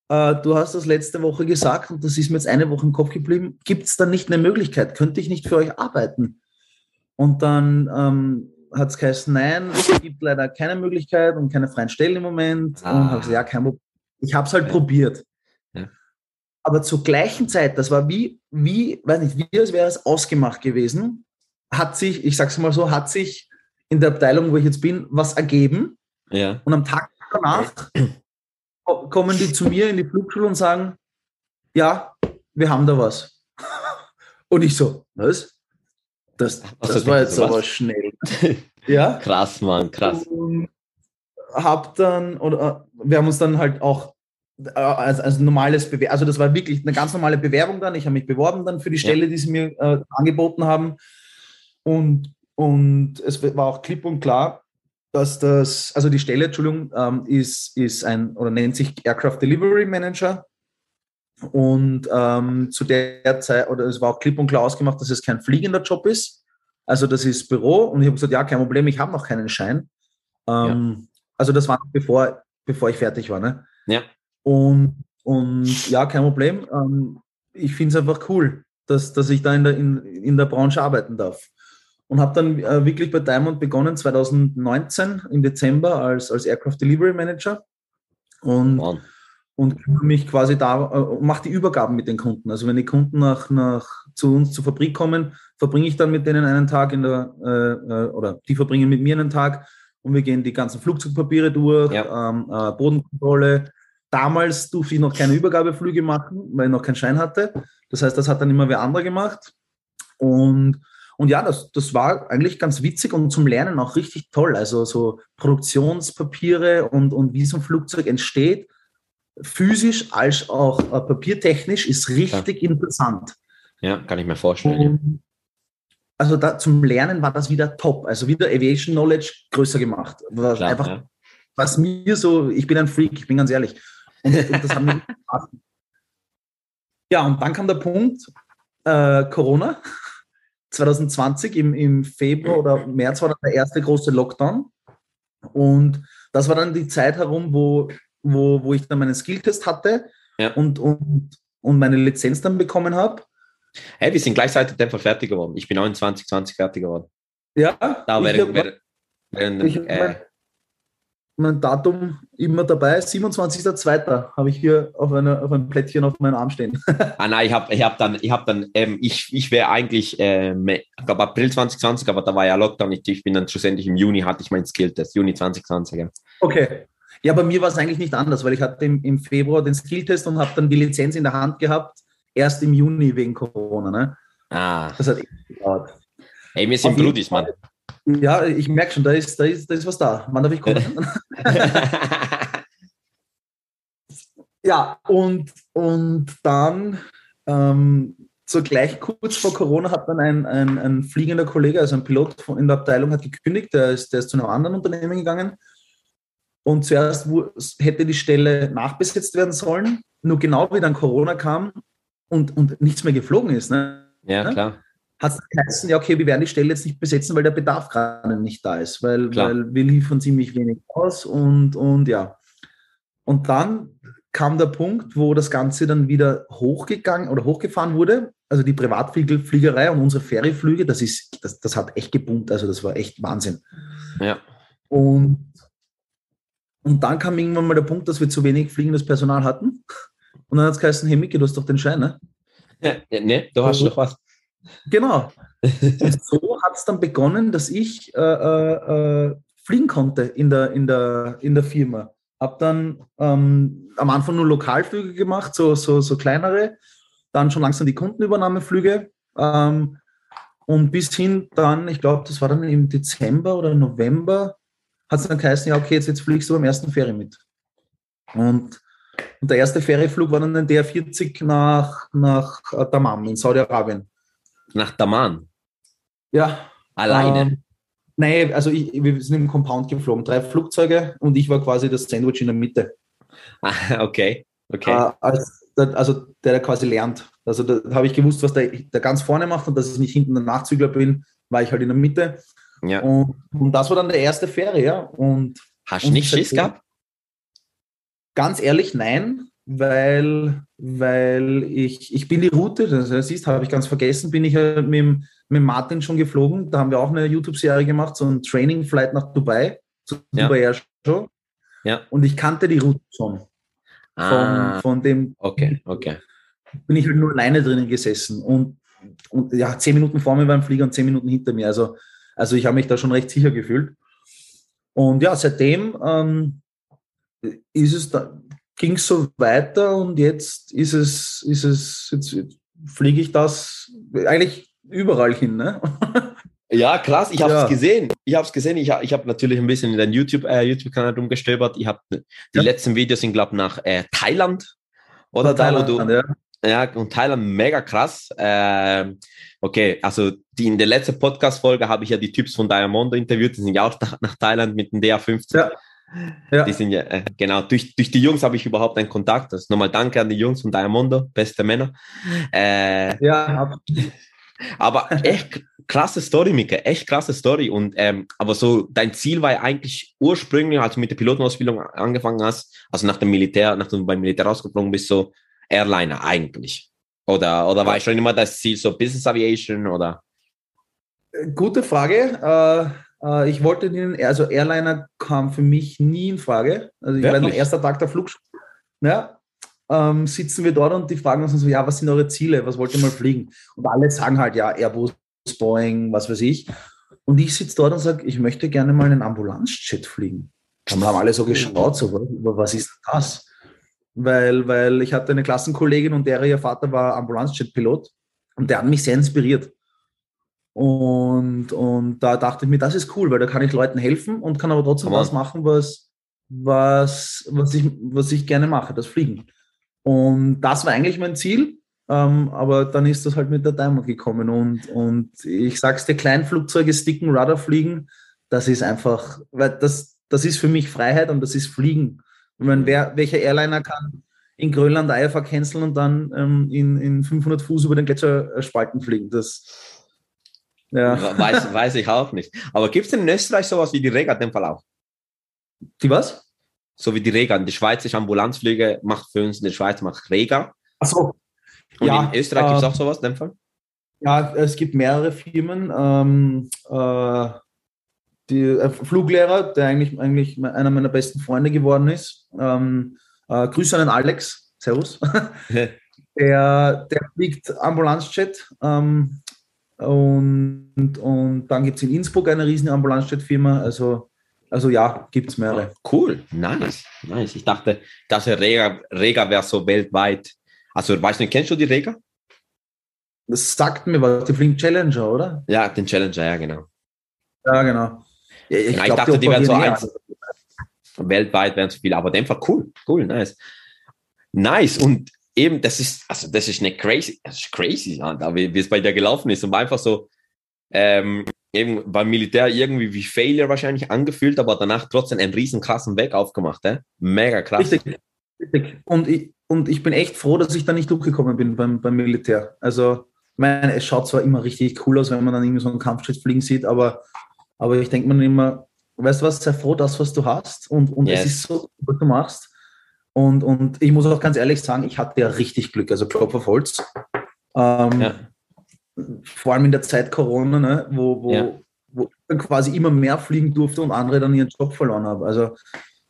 äh, du hast das letzte Woche gesagt und das ist mir jetzt eine Woche im Kopf geblieben. Gibt es da nicht eine Möglichkeit? Könnte ich nicht für euch arbeiten? Und dann ähm, hat es geheißen, nein, es gibt leider keine Möglichkeit und keine freien Stellen im Moment. Ah. Und habe gesagt, ja, kein Problem. Ich habe es halt probiert. Ja. Aber zur gleichen Zeit, das war wie, wie, weiß nicht, wie als wäre es ausgemacht gewesen, hat sich, ich sag's mal so, hat sich in der Abteilung, wo ich jetzt bin, was ergeben. Ja. Und am Tag danach ko- kommen die zu mir in die Flugschule und sagen, ja, wir haben da was. Und ich so, was? Das, das war jetzt aber schnell. Ja. Krass, Mann, krass. Und hab dann, oder äh, wir haben uns dann halt auch äh, als, als normales Bewerbung, also das war wirklich eine ganz normale Bewerbung dann. Ich habe mich beworben dann für die Stelle, die sie mir äh, angeboten haben. Und, und es war auch klipp und klar, dass das, also die Stelle, Entschuldigung, ähm, ist, ist ein oder nennt sich Aircraft Delivery Manager. Und ähm, zu der Zeit, oder es war auch klipp und klar ausgemacht, dass es kein fliegender Job ist. Also das ist Büro und ich habe gesagt, ja, kein Problem, ich habe noch keinen Schein. Ähm, Also das war bevor, bevor ich fertig war. Ne? Ja. Und, und ja, kein Problem. Ähm, ich finde es einfach cool, dass, dass ich da in der, in, in der Branche arbeiten darf. Und habe dann äh, wirklich bei Diamond begonnen, 2019 im Dezember als, als Aircraft Delivery Manager. Und, Mann. Und kümmere mich quasi da, äh, mache die Übergaben mit den Kunden. Also wenn die Kunden nach, nach, zu uns zur Fabrik kommen, verbringe ich dann mit denen einen Tag in der, äh, äh, oder die verbringen mit mir einen Tag und wir gehen die ganzen Flugzeugpapiere durch, Ja. ähm, äh, Bodenkontrolle. Damals durfte ich noch keine Übergabeflüge machen, weil ich noch keinen Schein hatte. Das heißt, das hat dann immer wer andere gemacht. Und, und ja, das, das war eigentlich ganz witzig und zum Lernen auch richtig toll. Also so Produktionspapiere und, und wie so ein Flugzeug entsteht physisch als auch äh, papiertechnisch ist richtig interessant. Ja, kann ich mir vorstellen. Ja. Und also da, zum Lernen war das wieder top. Also wieder Aviation Knowledge größer gemacht. Klar, einfach, ja. was mir so, ich bin ein Freak, ich bin ganz ehrlich. Und, und das mir Spaß. Ja, und dann kam der Punkt, äh, Corona 2020 im, im Februar oder März war dann der erste große Lockdown. Und das war dann die Zeit herum, wo, wo, wo ich dann meinen Skilltest hatte Ja. und, und, und meine Lizenz dann bekommen habe. Hey, wir sind gleichzeitig Fall fertig geworden. Ich bin 29, 20 fertig geworden. Ja, Da hab- während, während Ich äh, mein, mein Datum immer dabei, 27.02. habe ich hier auf, einer, auf einem Plättchen auf meinem Arm stehen. Ah nein, ich habe ich hab dann, ich habe dann, ähm, ich, ich wäre eigentlich, ähm, ich glaube April 2020, aber da war ja Lockdown. Ich, ich bin dann schlussendlich im Juni hatte ich meinen Skilltest, Juni 2020. Ja. Okay. Ja, bei mir war es eigentlich nicht anders, weil ich hatte im, im Februar den Skilltest und habe dann die Lizenz in der Hand gehabt, erst im Juni wegen Corona. Ne? Ah, Das hat echt gedauert. ey, wir sind Brudis, Mann. Ja, ich merke schon, da ist, da, ist, da ist was da. Wann darf ich kommen? Ja, und, und dann ähm, so gleich kurz vor Corona hat dann ein, ein, ein fliegender Kollege, also ein Pilot von, in der Abteilung, hat gekündigt, der ist, der ist zu einem anderen Unternehmen gegangen. Und zuerst hätte die Stelle nachbesetzt werden sollen, nur genau wie dann Corona kam und, und nichts mehr geflogen ist, ne, ja, klar. hat es geheißen, ja, okay, wir werden die Stelle jetzt nicht besetzen, weil der Bedarf gerade nicht da ist, weil, Klar. weil wir liefern ziemlich wenig aus und, und ja. Und dann kam der Punkt, wo das Ganze dann wieder hochgegangen oder hochgefahren wurde. Also die Privatfliegerei und unsere Ferienflüge, das ist, das, das hat echt geboomt. Also das war echt Wahnsinn. Ja. Und, und dann kam irgendwann mal der Punkt, dass wir zu wenig fliegendes Personal hatten. Und dann hat es geheißen, hey Miki, du hast doch den Schein, ne? ja. Ne, du hast doch was. Genau. Und so hat es dann begonnen, dass ich äh, äh, äh, fliegen konnte in der, in der, in der Firma. Habe dann ähm, am Anfang nur Lokalflüge gemacht, so, so, so kleinere, dann schon langsam die Kundenübernahmeflüge ähm, und bis hin dann, ich glaube, das war dann im Dezember oder November, hat es dann geheißen, ja okay, jetzt, jetzt fliegst du beim ersten Ferie mit. Und, und der erste Ferieflug war dann ein DR40 nach, nach äh, Dammam in Saudi-Arabien. Nach Daman. Ja, Alleine. Ähm, nein, also ich, wir sind im Compound geflogen, drei Flugzeuge und ich war quasi das Sandwich in der Mitte. Ah, okay. Okay. Äh, als, also der, der quasi lernt. Also da habe ich gewusst, was der, der ganz vorne macht und dass ich nicht hinten der Nachzügler bin, war ich halt in der Mitte. Ja. Und, und das war dann der erste Ferie, ja. Und Hast du nicht Schiss gehabt? ganz ehrlich, nein, weil, weil ich, ich bin die Route, das siehst, habe ich ganz vergessen, bin ich ja mit, mit Martin schon geflogen. Da haben wir auch eine YouTube-Serie gemacht, so ein Training-Flight nach Dubai, zu Ja. Dubai Air Show. Ja. Und ich kannte die Route schon. Von, Ah, von dem okay, okay. bin ich halt nur alleine drinnen gesessen. Und, und ja, zehn Minuten vor mir war ein Flieger und zehn Minuten hinter mir. Also, also ich habe mich da schon recht sicher gefühlt. Und ja, seitdem ähm, ist es da, ging es so weiter und jetzt ist es, ist es, jetzt, fliege ich das eigentlich überall hin. Ne? Ja, krass, ich habe es Ja. gesehen. Ich habe es gesehen. Ich, ich habe natürlich ein bisschen in den YouTube, äh, YouTube-Kanal rumgestöbert. Ich habe die Ja. letzten Videos sind, glaube ich, nach äh, Thailand. Oder da, wo du. ja. Ja, und Thailand mega krass. Ähm, okay, also die, in der letzten Podcast-Folge habe ich ja die Typs von Diamondo interviewt. Die sind ja auch nach, Thailand mit dem DA15. Ja. Ja. Die sind ja, äh, genau, durch, durch die Jungs habe ich überhaupt einen Kontakt. Das ist nochmal danke an die Jungs von Diamondo, beste Männer. Äh, ja, ab- aber echt krasse Story, Mika, echt krasse Story. Und ähm, aber so, dein Ziel war ja eigentlich ursprünglich, als du mit der Pilotenausbildung angefangen hast, also nach dem Militär, nachdem du beim Militär rausgeflogen bist, so Airliner eigentlich. Oder, oder war schon immer das Ziel so Business Aviation oder? Gute Frage. Äh, äh, ich wollte den, also Airliner kam für mich nie in Frage. Also ich weiß noch, Wirklich? erster Tag der Flugschule. Ja, ähm, sitzen wir dort und die fragen uns so, ja, was sind eure Ziele? Was wollt ihr mal fliegen? Und alle sagen halt, ja, Airbus, Boeing, was weiß ich. Und ich sitze dort und sage, ich möchte gerne mal einen Ambulanzjet fliegen. Dann haben alle so geschaut, so, was ist das? Weil, weil ich hatte eine Klassenkollegin und der ihr Vater war Ambulanzjet-Pilot und der hat mich sehr inspiriert. Und, und da dachte ich mir, das ist cool, weil da kann ich Leuten helfen und kann aber trotzdem das machen, was, was, was, ich, was ich gerne mache, das Fliegen. Und das war eigentlich mein Ziel, ähm, aber dann ist das halt mit der Diamond gekommen. Und, und ich sag's dir, Kleinflugzeuge, Sticken, Rudder fliegen, das ist einfach, weil das, das ist für mich Freiheit und das ist Fliegen. Und wenn wer, welcher Airliner kann in Grönland Eier canceln und dann ähm, in, in 500 Fuß über den Gletscherspalten fliegen, das, ja. Weiß, weiß ich auch nicht. Aber gibt es in Österreich sowas wie die Rega in dem Fall auch? Die was? So wie die Rega. Die schweizerische Ambulanzflüge macht für uns in der Schweiz macht Rega. Achso. Und ja, in Österreich äh, gibt es auch sowas in dem Fall? Ja, es gibt mehrere Firmen. Ähm, äh, die, äh, Fluglehrer, der eigentlich, eigentlich einer meiner besten Freunde geworden ist. Ähm, äh, Grüße an den Alex. Servus. der, der fliegt Ambulanzjet. Ähm, und, und dann gibt es in Innsbruck eine riesen Ambulanzjet-Firma. Also also ja, gibt es mehrere. Cool, nice, nice. Ich dachte, dass Rega, Rega wäre so weltweit. Also, weißt du, kennst du die Rega? Das sagt mir was, die fliegen Challenger, oder? Ja, den Challenger, ja, genau. Ja, genau. Ja, ich, ja, ich dachte, die, wären so eins. Weltweit wären zu viele, aber Fall cool, cool, nice. Nice. Und eben, das ist, also das ist eine crazy, das ist crazy, wie, wie es bei dir gelaufen ist. Und einfach so, ähm, eben beim Militär irgendwie wie Failure wahrscheinlich angefühlt, aber danach trotzdem einen riesen krassen Weg aufgemacht. Eh? Mega krass. Richtig, richtig. Und ich, und ich bin echt froh, dass ich da nicht durchgekommen bin beim, beim Militär. Also, ich meine, es schaut zwar immer richtig cool aus, wenn man dann irgendwie so einen Kampfjet fliegen sieht, aber, aber ich denke mir immer, weißt du was, sei froh, das, was du hast und, und yes. es ist so, was du machst. Und, und ich muss auch ganz ehrlich sagen, ich hatte ja richtig Glück, also Klopf auf Holz. Ähm, ja vor allem in der Zeit Corona, ne, wo, wo, ja. wo ich dann quasi immer mehr fliegen durfte und andere dann ihren Job verloren haben. Also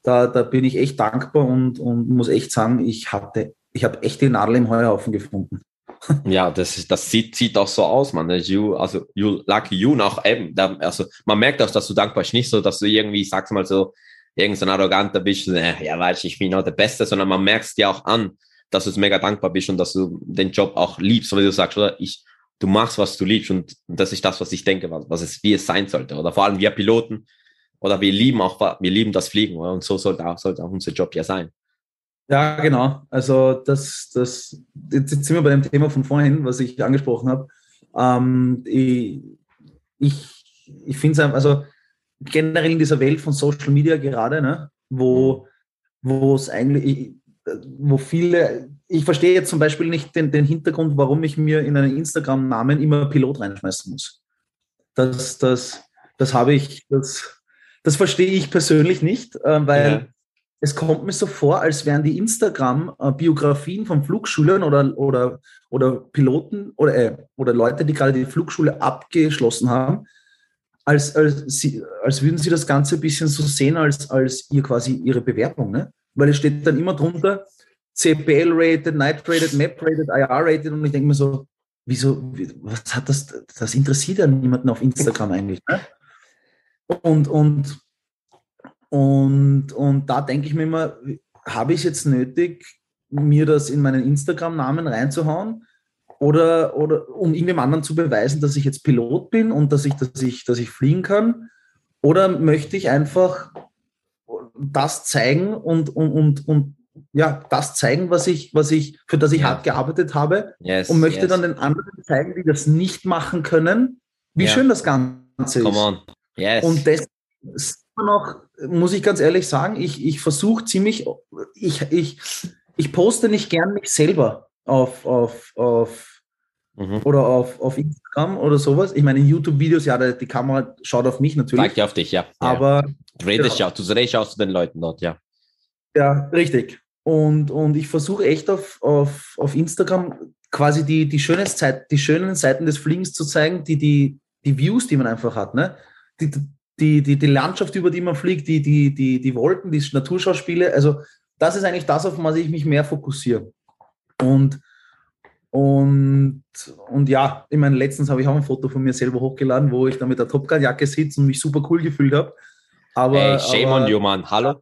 da, da bin ich echt dankbar und, und muss echt sagen, ich hatte, ich habe echt die Nadel im Heuhaufen gefunden. Ja, das, das sieht, sieht auch so aus, man. You, also, you, lucky you, auch eben, also, man merkt auch, dass du dankbar bist, nicht so, dass du irgendwie, sagst mal so, irgend so ein arroganter bist, äh, ja, weiß ich, bin auch der Beste, sondern man merkt dir auch an, dass du mega dankbar bist und dass du den Job auch liebst, wie du sagst, oder? Ich, du machst, was du liebst und das ist das, was ich denke, was, was es, wie es sein sollte. Oder vor allem wir Piloten oder wir lieben auch, wir lieben das Fliegen oder? und so sollte auch, sollte auch unser Job ja sein. Ja, genau. Also das, das, jetzt sind wir bei dem Thema von vorhin, was ich angesprochen habe. Ähm, ich ich, ich finde es also generell in dieser Welt von Social Media gerade, ne, wo wo es eigentlich, wo viele ich verstehe jetzt zum Beispiel nicht den, den Hintergrund, warum ich mir in einen Instagram-Namen immer Pilot reinschmeißen muss. Das, das, das habe ich, das, das verstehe ich persönlich nicht, äh, weil ja. Es kommt mir so vor, als wären die Instagram-Biografien von Flugschülern oder, oder, oder Piloten oder, äh, oder Leute, die gerade die Flugschule abgeschlossen haben, als, als, sie, als würden sie das Ganze ein bisschen so sehen, als, als ihr quasi ihre Bewerbung. Ne? Weil es steht dann immer drunter, CPL-rated, Night-rated, Map-rated, IR-rated und ich denke mir so, wieso, was hat das, das interessiert ja niemanden auf Instagram eigentlich. Ne? Und, und, und, und da denke ich mir immer, habe ich es jetzt nötig, mir das in meinen Instagram-Namen reinzuhauen? Oder, oder um irgendwem anderen zu beweisen, dass ich jetzt Pilot bin und dass ich, dass ich, dass ich fliegen kann? Oder möchte ich einfach das zeigen und, und, und, und ja, das zeigen, was ich, was ich, für das ich ja. hart gearbeitet habe yes, und möchte yes. dann den anderen zeigen, die das nicht machen können, wie ja. schön das Ganze Come ist. On. Yes. Und das ist noch, muss ich ganz ehrlich sagen, ich, ich versuche ziemlich, ich, ich, ich poste nicht gern mich selber auf, auf, auf mhm. oder auf, auf Instagram oder sowas. Ich meine, in YouTube-Videos, ja, die Kamera schaut auf mich natürlich. Zeigt ja auf dich, ja. Aber du redest ja, du redest auch zu den Leuten dort, ja. Ja, richtig. Und, und ich versuche echt auf, auf, auf Instagram quasi die, die, schönen Zeit, die schönen Seiten des Fliegens zu zeigen, die, die, die Views, die man einfach hat. Ne? Die, die, die, die Landschaft, über die man fliegt, die, die, die, die Wolken, die Naturschauspiele. Also das ist eigentlich das, auf was ich mich mehr fokussiere. Und, und, und ja, ich meine, letztens habe ich auch ein Foto von mir selber hochgeladen, wo ich da mit der Top Gun-Jacke sitze und mich super cool gefühlt habe. Aber, hey, shame aber, on you, man. Hallo?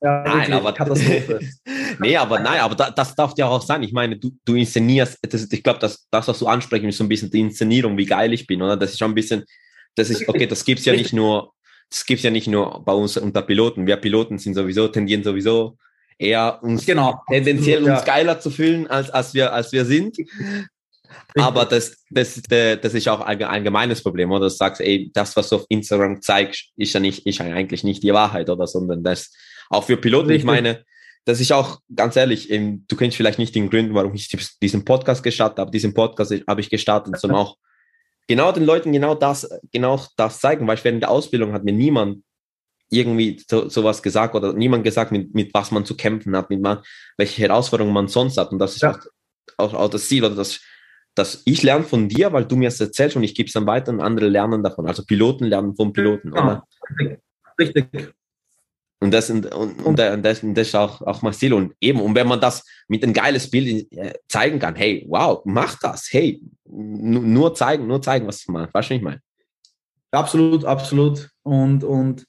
Ja, nein, aber Katastrophe. nee, aber nein, aber da, das darf ja auch sein. Ich meine, du, du inszenierst, das, ich glaube, das, das, was du ansprechen, ist so ein bisschen die Inszenierung, wie geil ich bin, oder? Das ist schon ein bisschen, das ist, okay, das gibt es ja nicht nur, das gibt's ja nicht nur bei uns unter Piloten. Wir Piloten sind sowieso, tendieren sowieso eher uns Genau. tendenziell Ja. uns geiler zu fühlen, als, als, wir, als wir sind. Aber das, das, das, ist auch ein allgemeines Problem, oder? Du sagst, ey, das, was du auf Instagram zeigst, ist ja nicht, ist ja eigentlich nicht die Wahrheit, oder? Sondern das, auch für Piloten, ich meine, das ist auch ganz ehrlich, du kennst vielleicht nicht den Grund, warum ich diesen Podcast gestartet habe. Diesen Podcast habe ich gestartet, sondern auch genau den Leuten genau das, genau das zeigen, weil ich während der Ausbildung hat mir niemand irgendwie so, sowas gesagt oder niemand gesagt, mit, mit was man zu kämpfen hat, mit man, welche Herausforderungen man sonst hat. Und das ist Ja. auch, auch, auch das Ziel, oder das, dass ich lerne von dir, weil du mir es erzählst und ich gebe es dann weiter und andere lernen davon. Also Piloten lernen vom Piloten, Ja. oder? Richtig. Und das, und, und, und, das, und das ist auch, auch mein Ziel. Und eben, und wenn man das mit ein geiles Bild äh, zeigen kann, hey, wow, mach das, hey, nu- nur zeigen, nur zeigen, was du machst. Weißt du, was ich meine? Absolut, absolut. Und, und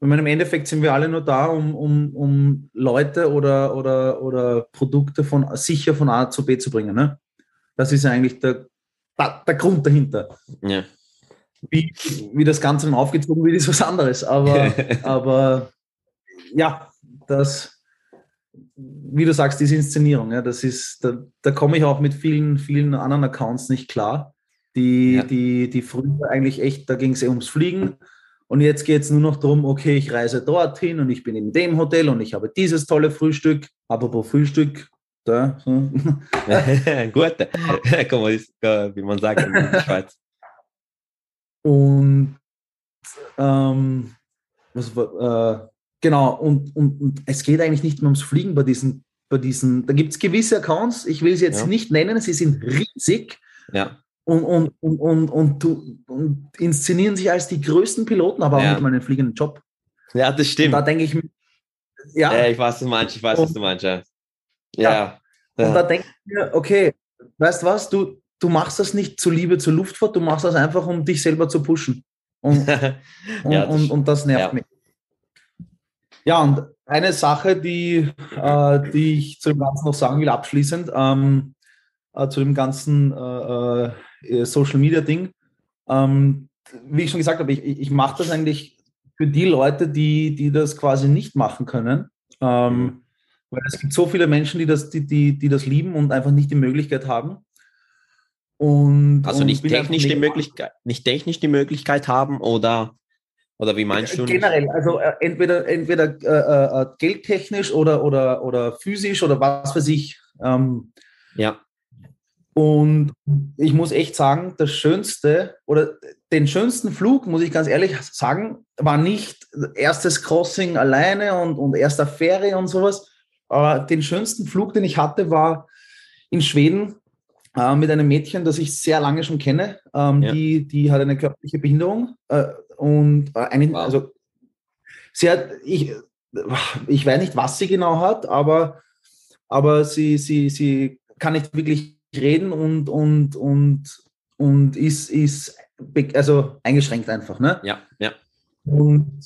ich meine, im Endeffekt sind wir alle nur da, um, um, um Leute oder, oder, oder Produkte von sicher von A zu B zu bringen. Ne? Das ist ja eigentlich der, der, der Grund dahinter. Ja. Wie, wie das Ganze dann aufgezogen wird, ist was anderes. Aber, aber ja, das, wie du sagst, diese Inszenierung, ja, das ist, da, da komme ich auch mit vielen, vielen anderen Accounts nicht klar, die, Ja. die, die früher eigentlich echt, da ging es eh ums Fliegen. Und jetzt geht es nur noch darum, okay, ich reise dorthin und ich bin in dem Hotel und ich habe dieses tolle Frühstück. Apropos Frühstück, da, so. Gut, wie man sagt in der Schweiz. Und ähm, was, äh, genau, und, und, und es geht eigentlich nicht mehr ums Fliegen bei diesen, bei diesen, da gibt es gewisse Accounts, ich will sie jetzt Ja. nicht nennen, sie sind riesig Ja, und, und, und, und, und, und inszenieren sich als die größten Piloten, aber auch Ja. nicht mal einen fliegenden Job. ja das Und stimmt. da denke ich mir, ja, Ja, ich weiß, was du meinst, ich weiß, was du meinst, ja. Ja. Und da denke ich mir, okay, weißt du was, du, du machst das nicht zur Liebe zur Luftfahrt, du machst das einfach, um dich selber zu pushen. Und, Und, und, und das nervt mich. Ja, und eine Sache, die, äh, die ich zu dem Ganzen noch sagen will, abschließend, ähm, äh, zu dem ganzen äh, äh, Social Media Ding. Ähm, wie ich schon gesagt habe, ich, ich mache das eigentlich für die Leute, die, die das quasi nicht machen können. Ähm. Weil es gibt so viele Menschen, die das, die, die, die das lieben und einfach nicht die Möglichkeit haben. Und, Also und nicht technisch die Möglichkeit, nicht technisch die Möglichkeit haben oder, oder wie meinst du? Generell, also äh, entweder, entweder äh, äh, geldtechnisch oder, oder, oder physisch oder was weiß ich. Ähm, Ja, und ich muss echt sagen, das Schönste oder den schönsten Flug, muss ich ganz ehrlich sagen, war nicht erstes Crossing alleine und, und erster Fähre und sowas. Aber den schönsten Flug, den ich hatte, war in Schweden äh, mit einem Mädchen, das ich sehr lange schon kenne. Ähm, Ja. die, die hat eine körperliche Behinderung äh, und äh, einen, Wow. also sie hat, ich, ich weiß nicht, was sie genau hat, aber, aber sie, sie, sie kann nicht wirklich reden und, und, und, und ist, ist also eingeschränkt einfach. Ne? ja, ja. Und,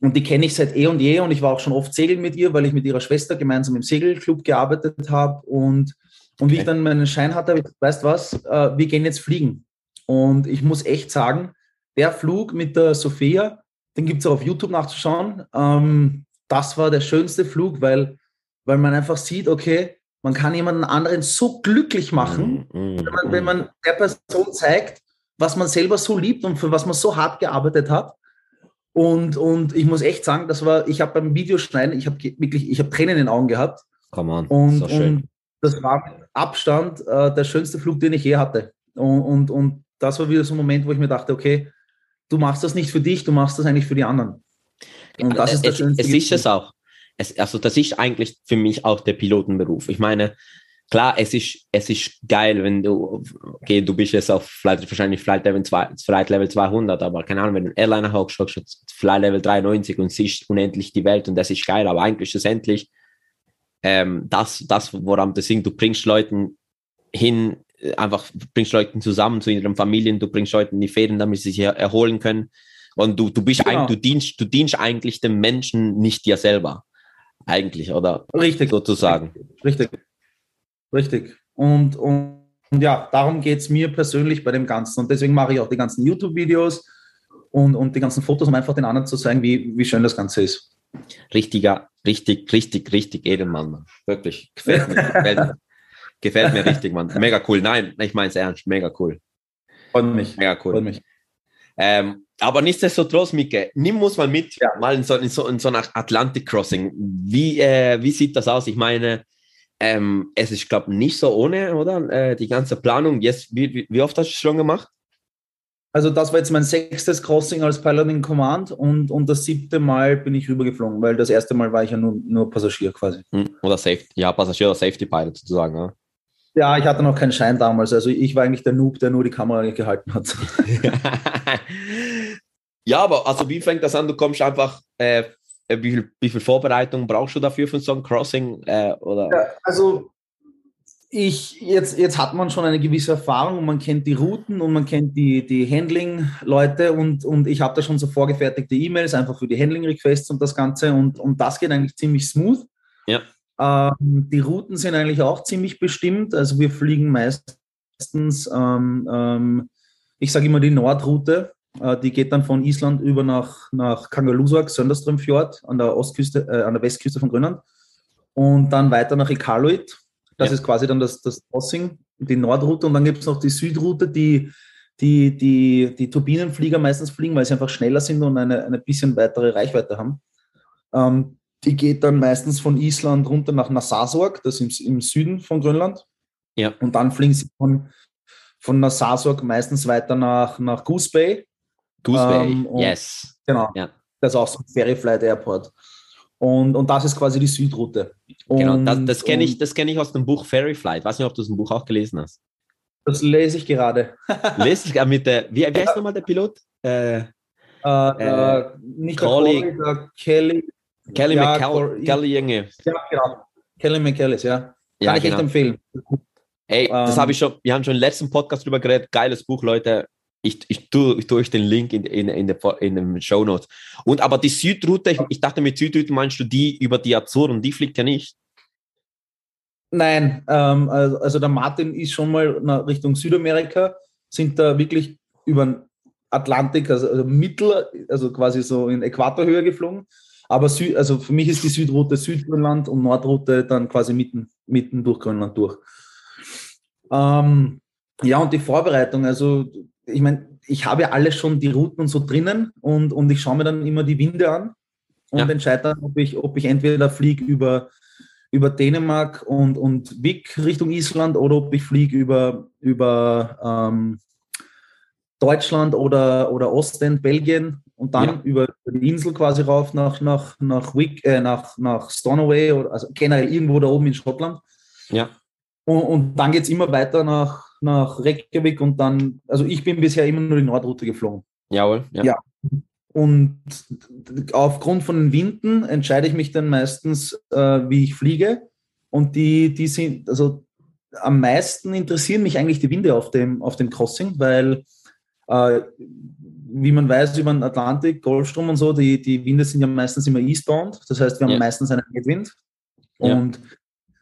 und die kenne ich seit eh und je und ich war auch schon oft segeln mit ihr, weil ich mit ihrer Schwester gemeinsam im Segelclub gearbeitet habe. Und, und wie ich Okay. dann meinen Schein hatte, habe ich gesagt, weißt was, äh, wir gehen jetzt fliegen. Und ich muss echt sagen, der Flug mit der Sophia, den gibt es auch auf YouTube nachzuschauen, ähm, das war der schönste Flug, weil, weil man einfach sieht, okay, man kann jemanden anderen so glücklich machen, Mm, mm, wenn man, mm. wenn man der Person zeigt, was man selber so liebt und für was man so hart gearbeitet hat. Und, und ich muss echt sagen, das war, ich habe beim Videoschneiden, ich habe wirklich, ich habe Tränen in den Augen gehabt. Come on, Und, so schön. und das war mit Abstand äh, der schönste Flug, den ich je hatte. Und, und, und das war wieder so ein Moment, wo ich mir dachte, okay, du machst das nicht für dich, du machst das eigentlich für die anderen. Und das ist das es, schönste. es ist Gefühl. es auch. Es, also das ist eigentlich für mich auch der Pilotenberuf. Ich meine, klar, es ist, es ist geil, wenn du, okay, du bist jetzt auf Flight, wahrscheinlich Flight Level, 2, Flight Level 200, aber keine Ahnung, wenn du einen Airliner hockst, hockst Flight Level 93 und siehst unendlich die Welt und das ist geil, aber eigentlich schlussendlich ähm, das, das, woran das singt, du bringst Leuten hin, einfach bringst Leuten zusammen zu ihren Familien, du bringst Leuten in die Ferien, damit sie sich er erholen können. Und du, du bist Genau. eigentlich, du dienst, du dienst eigentlich dem Menschen, nicht dir selber. Eigentlich, oder Richtig. sozusagen. Richtig. Richtig. Und, und, und ja, darum geht es mir persönlich bei dem Ganzen. Und deswegen mache ich auch die ganzen YouTube-Videos. und, und die ganzen Fotos, um einfach den anderen zu zeigen, wie, wie schön das Ganze ist. Richtiger, richtig, richtig, richtig Edelmann, Mann. Wirklich. Gefällt mir, gefällt, mir. Gefällt mir richtig, Mann. Mega cool. Nein, ich meine es ernst. Mega cool. Freut mich. Mega cool. Freut mich. Ähm, aber nichtsdestotrotz, Mike, nimm uns mal mit, Ja. mal in so, in so, in so ein Atlantic Crossing. Wie, äh, wie sieht das aus? Ich meine, ähm, es ist, glaube nicht so ohne, oder? Äh, die ganze Planung. Jetzt, wie, wie, wie oft hast du es schon gemacht? Also das war jetzt mein sechstes Crossing als Pilot in Command und, und das siebte Mal bin ich rübergeflogen, weil das erste Mal war ich ja nur, nur Passagier quasi. Hm, Oder Safety, ja, Passagier oder Safety Pilot sozusagen. Ja. Ja, ich hatte noch keinen Schein damals, also ich war eigentlich der Noob, der nur die Kamera gehalten hat. ja, aber also wie fängt das an? Du kommst einfach, äh, wie, viel, wie viel Vorbereitung brauchst du dafür für so ein Crossing? Äh, oder? Ja, also ich, jetzt, jetzt hat man schon eine gewisse Erfahrung und man kennt die Routen und man kennt die, die Handling-Leute und, und ich habe da schon so vorgefertigte E-Mails einfach für die Handling-Requests und das Ganze und, und das geht eigentlich ziemlich smooth. Ja. Ähm, die Routen sind eigentlich auch ziemlich bestimmt. Also wir fliegen meistens, ähm, ähm, ich sage immer die Nordroute, äh, die geht dann von Island über nach, nach Kangalusuk, Sönderströmfjord an der Ostküste, äh, an der Westküste von Grönland und dann weiter nach Iqaluit. Das Ja. ist quasi dann das, das Crossing, die Nordroute und dann gibt es noch die Südroute, die die, die, die Turbinenflieger meistens fliegen, weil sie einfach schneller sind und eine, eine bisschen weitere Reichweite haben. Ähm, die geht dann meistens von Island runter nach Nassarsuaq, das ist im, im Süden von Grönland. Ja. Und dann fliegen sie von, von Nassarsuaq meistens weiter nach, nach Goose Bay. Goose Bay, Ähm, und- yes. Genau. Ja. Das ist auch so ein Ferry Flight Airport. Und, und das ist quasi die Südroute. Genau, Und- das, das kenne ich, das kenn ich aus dem Buch Fairy Flight. Weiß nicht, ob du das Buch auch gelesen hast. Das lese ich gerade. Lest ich mit der, wie, wie heißt nochmal der Pilot? Äh, Äh, äh, nicht Crowley- der Crowley, der Kelly. Kelly Ja, McCall, Kelly Junge. Ja, genau. Kelly McCallis, ja. Kann Ja, ich echt genau. empfehlen. Ey, das Ähm, habe ich schon, wir haben schon im letzten Podcast drüber geredet. Geiles Buch, Leute. Ich, ich tue ich tue euch den Link in, in, in, der, in den Show Notes. Und aber die Südroute, ich, ich dachte mit Südroute meinst du die über die Azoren, die fliegt ja nicht. Nein, ähm, also, also der Martin ist schon mal nach Richtung Südamerika, sind da wirklich über den Atlantik, also, also Mittel, also quasi so in Äquatorhöhe geflogen. Aber Sü also für mich ist die Südroute Südgrönland und Nordroute dann quasi mitten, mitten durch Grönland durch. Ähm, ja, und die Vorbereitung, also ich meine, ich habe ja alles schon die Routen und so drinnen und, und ich schaue mir dann immer die Winde an und Ja. entscheide dann, ob ich, ob ich entweder fliege über über Dänemark und, und Wick Richtung Island oder ob ich fliege über, über ähm, Deutschland oder, oder Ostend, Belgien und dann Ja. über die Insel quasi rauf nach, nach, nach Wick, äh, nach, nach Stornoway oder also generell irgendwo da oben in Schottland. Ja. Und, und dann geht es immer weiter nach, nach Reykjavik und dann, also ich bin bisher immer nur die Nordroute geflogen. Jawohl. Ja. Ja. Und aufgrund von den Winden entscheide ich mich dann meistens, äh, wie ich fliege. Und die, die sind, also am meisten interessieren mich eigentlich die Winde auf dem, auf dem Crossing, weil, äh, wie man weiß, über den Atlantik, Golfstrom und so, die, die Winde sind ja meistens immer eastbound. Das heißt, wir haben Ja. meistens einen Headwind. Ja. Und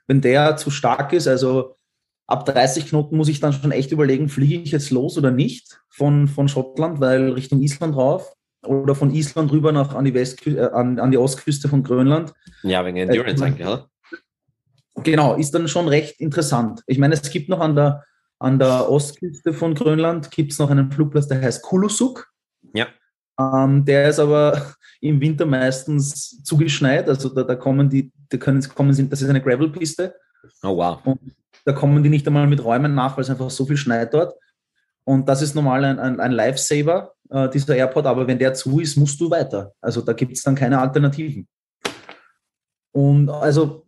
wenn der zu stark ist, also ab 30 Knoten muss ich dann schon echt überlegen, fliege ich jetzt los oder nicht von, von Schottland, weil Richtung Island rauf oder von Island rüber nach an die, Westkü äh, an, an die Ostküste von Grönland. ja, wegen Endurance Äh, eigentlich, oder? Genau, ist dann schon recht interessant. Ich meine, es gibt noch an der, an der Ostküste von Grönland gibt es noch einen Flugplatz, der heißt Kulusuk. Ja. Ähm, der ist aber im Winter meistens zugeschneit. Also da, da kommen die, da können kommen sie, das ist eine Gravelpiste. Oh, wow. Da kommen die nicht einmal mit Räumen nach, weil es einfach so viel schneit dort. Und das ist normal ein, ein, ein Lifesaver, äh, dieser Airport, aber wenn der zu ist, musst du weiter. Also da gibt es dann keine Alternativen. Und also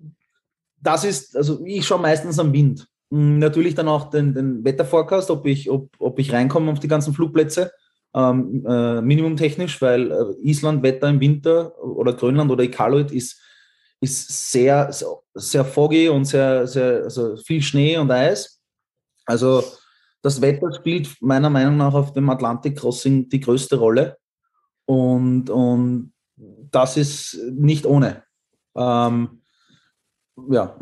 das ist, also ich schaue meistens am Wind. Mm, Natürlich dann auch den, den Wetterforecast, ob ich, ob, ob ich reinkomme auf die ganzen Flugplätze, ähm, äh, minimumtechnisch, weil äh, Island Wetter im Winter oder Grönland oder Iqaluit ist, ist sehr, sehr, foggy und sehr, sehr, also viel Schnee und Eis. Also das Wetter spielt meiner Meinung nach auf dem Atlantic Crossing die größte Rolle. Und, und das ist nicht ohne. Ähm, ja.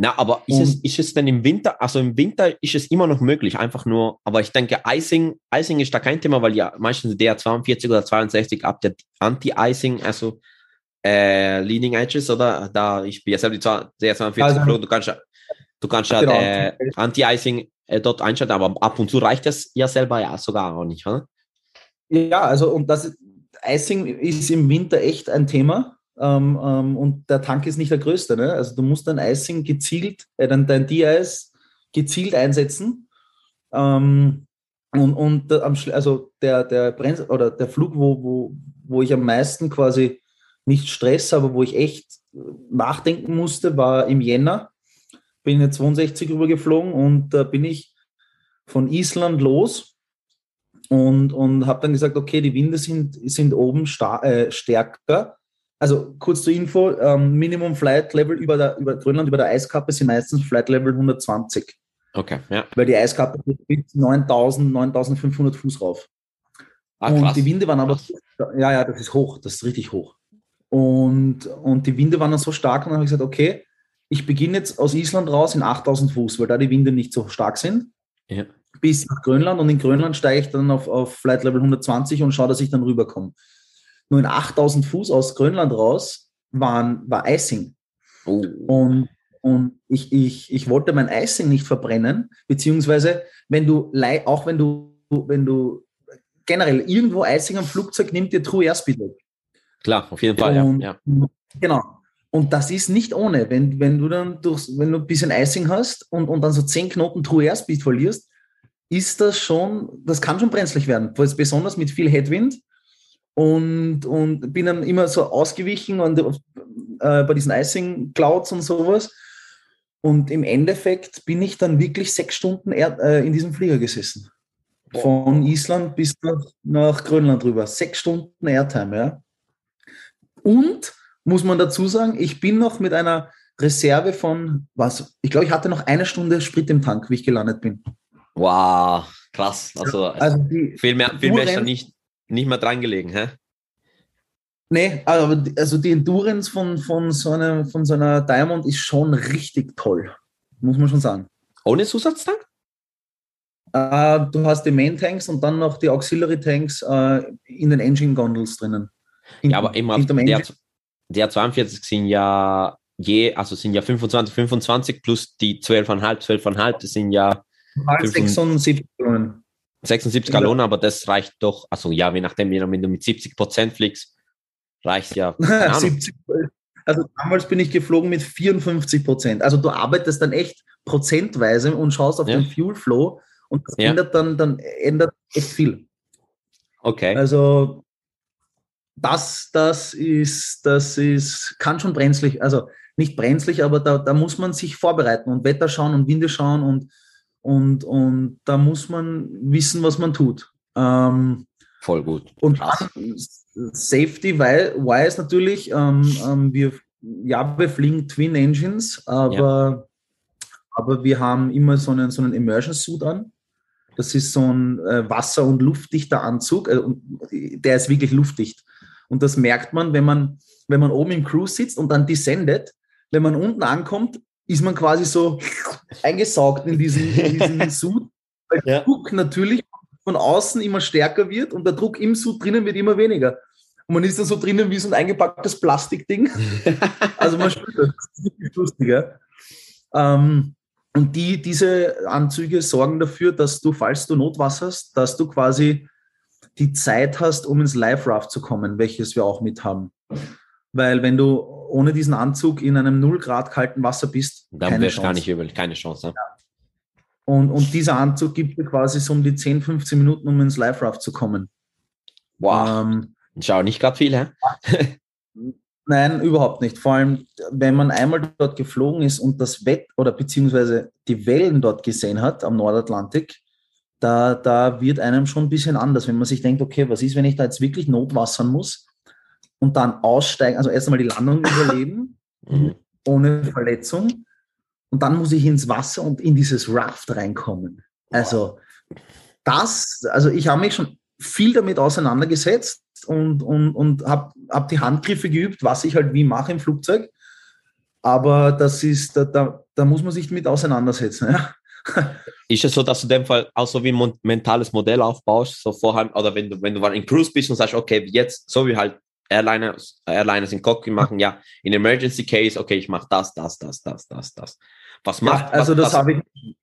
Na, aber ist es, ist es denn im Winter, also im Winter ist es immer noch möglich, einfach nur, aber ich denke, Icing, Icing ist da kein Thema, weil ja meistens der 42 oder 62 ab der Anti-Icing, also äh, Leading Edges, oder? Da, ich bin ja selbst der 42 Also- geflogen, du kannst ja, du kannst ja Genau. äh, Anti-Icing äh, dort einschalten, aber ab und zu reicht das ja selber ja sogar auch nicht, oder? Ja, also und das Icing ist im Winter echt ein Thema. Ähm, ähm, und der Tank ist nicht der größte. Ne? Also du musst dein Icing gezielt, äh, dein, dein De-Ice gezielt einsetzen. Ähm, und und am also der, der Brenn oder der Flug, wo, wo, wo ich am meisten quasi nicht Stress, aber wo ich echt nachdenken musste, war im Jänner. Bin in 62 rüber geflogen und da bin ich von Island los und, und habe dann gesagt, okay, die Winde sind, sind oben äh, stärker. Also kurz zur Info, ähm, Minimum Flight Level über, der, über Grönland, über der Eiskappe sind meistens Flight Level 120, Okay, ja. weil die Eiskappe bis 9000, 9500 Fuß rauf. Ah, und die Winde waren aber, Krass. ja, ja, das ist hoch, das ist richtig hoch. Und, und die Winde waren dann so stark und dann habe ich gesagt, okay, ich beginne jetzt aus Island raus in 8000 Fuß, weil da die Winde nicht so stark sind Ja. bis nach Grönland und in Grönland steige ich dann auf, auf Flight Level 120 und schaue, dass ich dann rüberkomme. Nur in 8000 Fuß aus Grönland raus waren, war Icing. Oh. Und, und ich, ich, ich wollte mein Icing nicht verbrennen, beziehungsweise wenn du, auch wenn du, wenn du generell irgendwo Icing am Flugzeug nimmt dir True Airspeed weg. Klar, auf jeden Fall, Und, ja. Genau. Und das ist nicht ohne. Wenn, wenn du dann durch, wenn du ein bisschen Icing hast und, und dann so 10 Knoten True Airspeed verlierst, ist das schon, das kann schon brenzlig werden. Besonders mit viel Headwind. Und, und bin dann immer so ausgewichen und, äh, bei diesen Icing Clouds und sowas. Und im Endeffekt bin ich dann wirklich sechs Stunden er, äh, in diesem Flieger gesessen. Von Island bis nach, nach Grönland rüber. Sechs Stunden Airtime, ja. Und muss man dazu sagen, ich bin noch mit einer Reserve von, was, ich glaube, ich hatte noch eine Stunde Sprit im Tank, wie ich gelandet bin. Wow, krass. Also, Also die, viel mehr, viel mehr ist da nicht, nicht mehr dran gelegen, hä? nee, aber also die Endurance von, von, so einer, von so einer Diamond ist schon richtig toll, muss man schon sagen. Ohne Zusatztank? Äh, du hast die Main Tanks und dann noch die Auxiliary Tanks äh, in den Engine Gondels drinnen. Ja, aber immer der, der 42 sind ja je, also sind ja 25, 25 plus die 12,5, 12,5, das sind ja Halt 75 76 Millionen. 76 Ja. Aber das reicht doch, also ja, je nachdem, wenn du mit 70 Prozent fliegst, reicht ja. keine Ahnung. 70, also damals bin ich geflogen mit 54 Prozent. Also du arbeitest dann echt prozentweise und schaust auf Ja. den Fuel Flow und das Ja. ändert dann, dann ändert echt viel. Okay. Also das, das ist, das ist, kann schon brenzlig, also nicht brenzlig, aber da, da muss man sich vorbereiten und Wetter schauen und Winde schauen und, und, und da muss man wissen, was man tut. Ähm, Voll gut. und Krass. Safety, wise natürlich, ähm, ähm, wir, ja, wir fliegen Twin Engines, aber, aber wir haben immer so einen, so einen Immersion Suit an. Das ist so ein äh, wasser- und luftdichter Anzug. Äh, der ist wirklich luftdicht. Und das merkt man, wenn man, wenn man oben im Cruise sitzt und dann descendet. Wenn man unten ankommt, ist man quasi so eingesaugt in diesen, in diesen Suit. Weil der Ja. Druck natürlich von außen immer stärker wird und der Druck im Suit drinnen wird immer weniger. Und man ist dann so drinnen wie so ein eingepacktes Plastikding. Also man spürt das. Das ist wirklich lustig, ja. Ähm, und die, diese Anzüge sorgen dafür, dass du, falls du Notwasser hast, dass du quasi die Zeit hast, um ins Live Raft zu kommen, welches wir auch mit haben. Weil wenn du ohne diesen Anzug in einem 0 Grad kalten Wasser bist, Dann keine wär's gar Chance. nicht übel, keine Chance. Ne? Und, und dieser Anzug gibt dir quasi so um die 10, 15 Minuten, um ins Live Raft zu kommen. Wow. Ähm, Schau nicht gerade viel, hä? Nein, überhaupt nicht. Vor allem, wenn man einmal dort geflogen ist und das Wett oder beziehungsweise die Wellen dort gesehen hat am Nordatlantik, da, da wird einem schon ein bisschen anders, wenn man sich denkt, okay, was ist, wenn ich da jetzt wirklich notwassern muss und dann aussteigen, also erst einmal die Landung überleben, Mhm. ohne Verletzung und dann muss ich ins Wasser und in dieses Raft reinkommen. Also das, also ich habe mich schon viel damit auseinandergesetzt und, und, und habe hab die Handgriffe geübt, was ich halt wie mache im Flugzeug. Aber das ist, da, da, da muss man sich damit auseinandersetzen. Ja? Ist es so, dass du in dem Fall auch so wie ein mentales Modell aufbaust, so vorher, oder wenn du, wenn du in Cruise bist und sagst, okay, jetzt, so wie halt Airliners, Airliners in Cockpit machen, ja, in Emergency Case, okay, ich mache das, das, das, das, das, das. Was macht, ja, also was, das habe ich.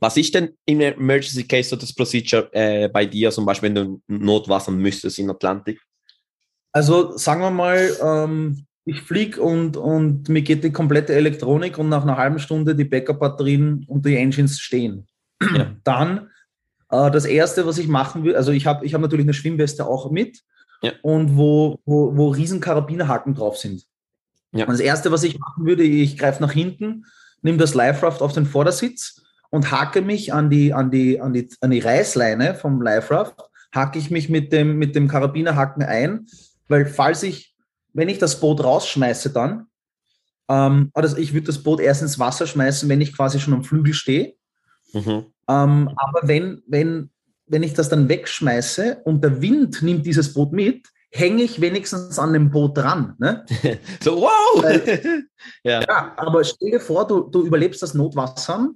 Was ist denn im Emergency Case so das Procedure äh, bei dir, zum Beispiel, wenn du notwassern müsstest in Atlantik? Also sagen wir mal, ähm, ich fliege und, und mir geht die komplette Elektronik und nach einer halben Stunde die Backup-Batterien und die Engines stehen. Ja. Dann äh, das Erste, was ich machen will, also ich habe ich hab natürlich eine Schwimmweste auch mit ja. und wo, wo, wo riesen Karabinerhaken drauf sind. Ja. Und das Erste, was ich machen würde, ich greife nach hinten, nehme das Live-Raft auf den Vordersitz und hake mich an die, an die, an die, an die Reißleine vom Live-Raft, hake ich mich mit dem, mit dem Karabinerhaken ein, weil falls ich, wenn ich das Boot rausschmeiße dann, ähm, also ich würde das Boot erst ins Wasser schmeißen, wenn ich quasi schon am Flügel stehe. Mhm. Ähm, aber wenn, wenn, wenn ich das dann wegschmeiße und der Wind nimmt dieses Boot mit, hänge ich wenigstens an dem Boot dran. Ne? so, wow! Weil, ja. ja. aber stell dir vor, du, du überlebst das Notwasser,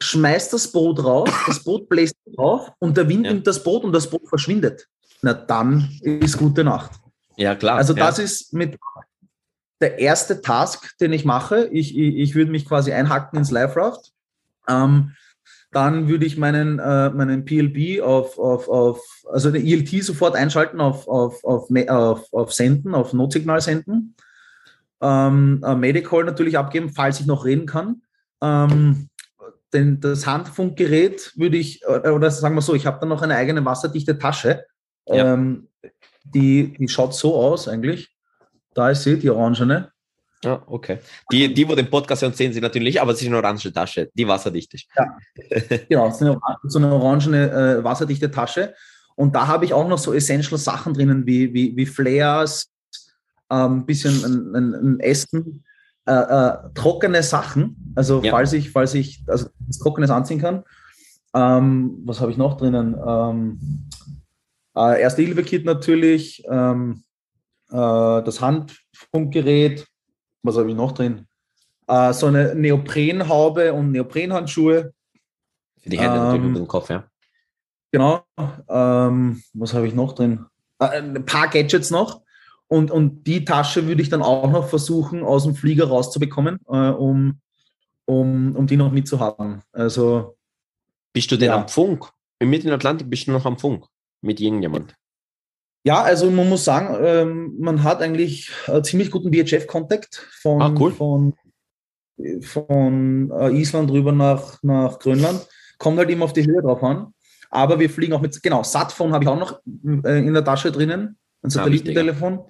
schmeißt das Boot raus, das Boot bläst auf und der Wind ja. nimmt das Boot und das Boot verschwindet. Na dann ist gute Nacht. Ja, klar. Also das ja. ist mit der erste Task, den ich mache. Ich, ich, ich würde mich quasi einhacken ins Live-Raft. Ähm, dann würde ich meinen, äh, meinen PLB auf, auf, auf, also den ELT sofort einschalten auf, auf, auf, auf, auf Senden, auf Notsignal senden. Ähm, Medical natürlich abgeben, falls ich noch reden kann. Ähm, denn das Handfunkgerät würde ich, äh, oder sagen wir so, ich habe dann noch eine eigene wasserdichte Tasche. Ja. Ähm, die, die schaut so aus eigentlich. Da ist sie, die orangene. Ja, okay. Die, die, wo den Podcast hören, sehen sie natürlich, aber es ist eine orange Tasche, die wasserdicht ist. Ja, genau, so eine, so eine orangene äh, wasserdichte Tasche. Und da habe ich auch noch so essential Sachen drinnen, wie, wie, wie Flares, ein ähm, bisschen ein, ein, ein Essen, äh, äh, trockene Sachen. Also ja. falls ich, falls ich also das Trockenes anziehen kann. Ähm, was habe ich noch drinnen? Ähm, äh, Erste Hilfe-Kit natürlich, ähm, äh, das Handfunkgerät, was habe ich noch drin? Äh, so eine Neoprenhaube und Neoprenhandschuhe. Für die Hände ähm, natürlich und den Kopf, ja. Genau. Ähm, was habe ich noch drin? Äh, ein paar Gadgets noch. Und, und die Tasche würde ich dann auch noch versuchen, aus dem Flieger rauszubekommen, äh, um, um, um die noch mitzuhaben. Also. Bist du denn ja. am Funk? Im Mitten Atlantik bist du noch am Funk mit irgendjemand? Ja, also man muss sagen, ähm, man hat eigentlich einen ziemlich guten VHF-Kontakt von, ah, cool. von, von äh, Island rüber nach, nach Grönland. Kommt halt immer auf die Höhe drauf an. Aber wir fliegen auch mit, genau, Satphone habe ich auch noch äh, in der Tasche drinnen, ein ah, Satellitentelefon.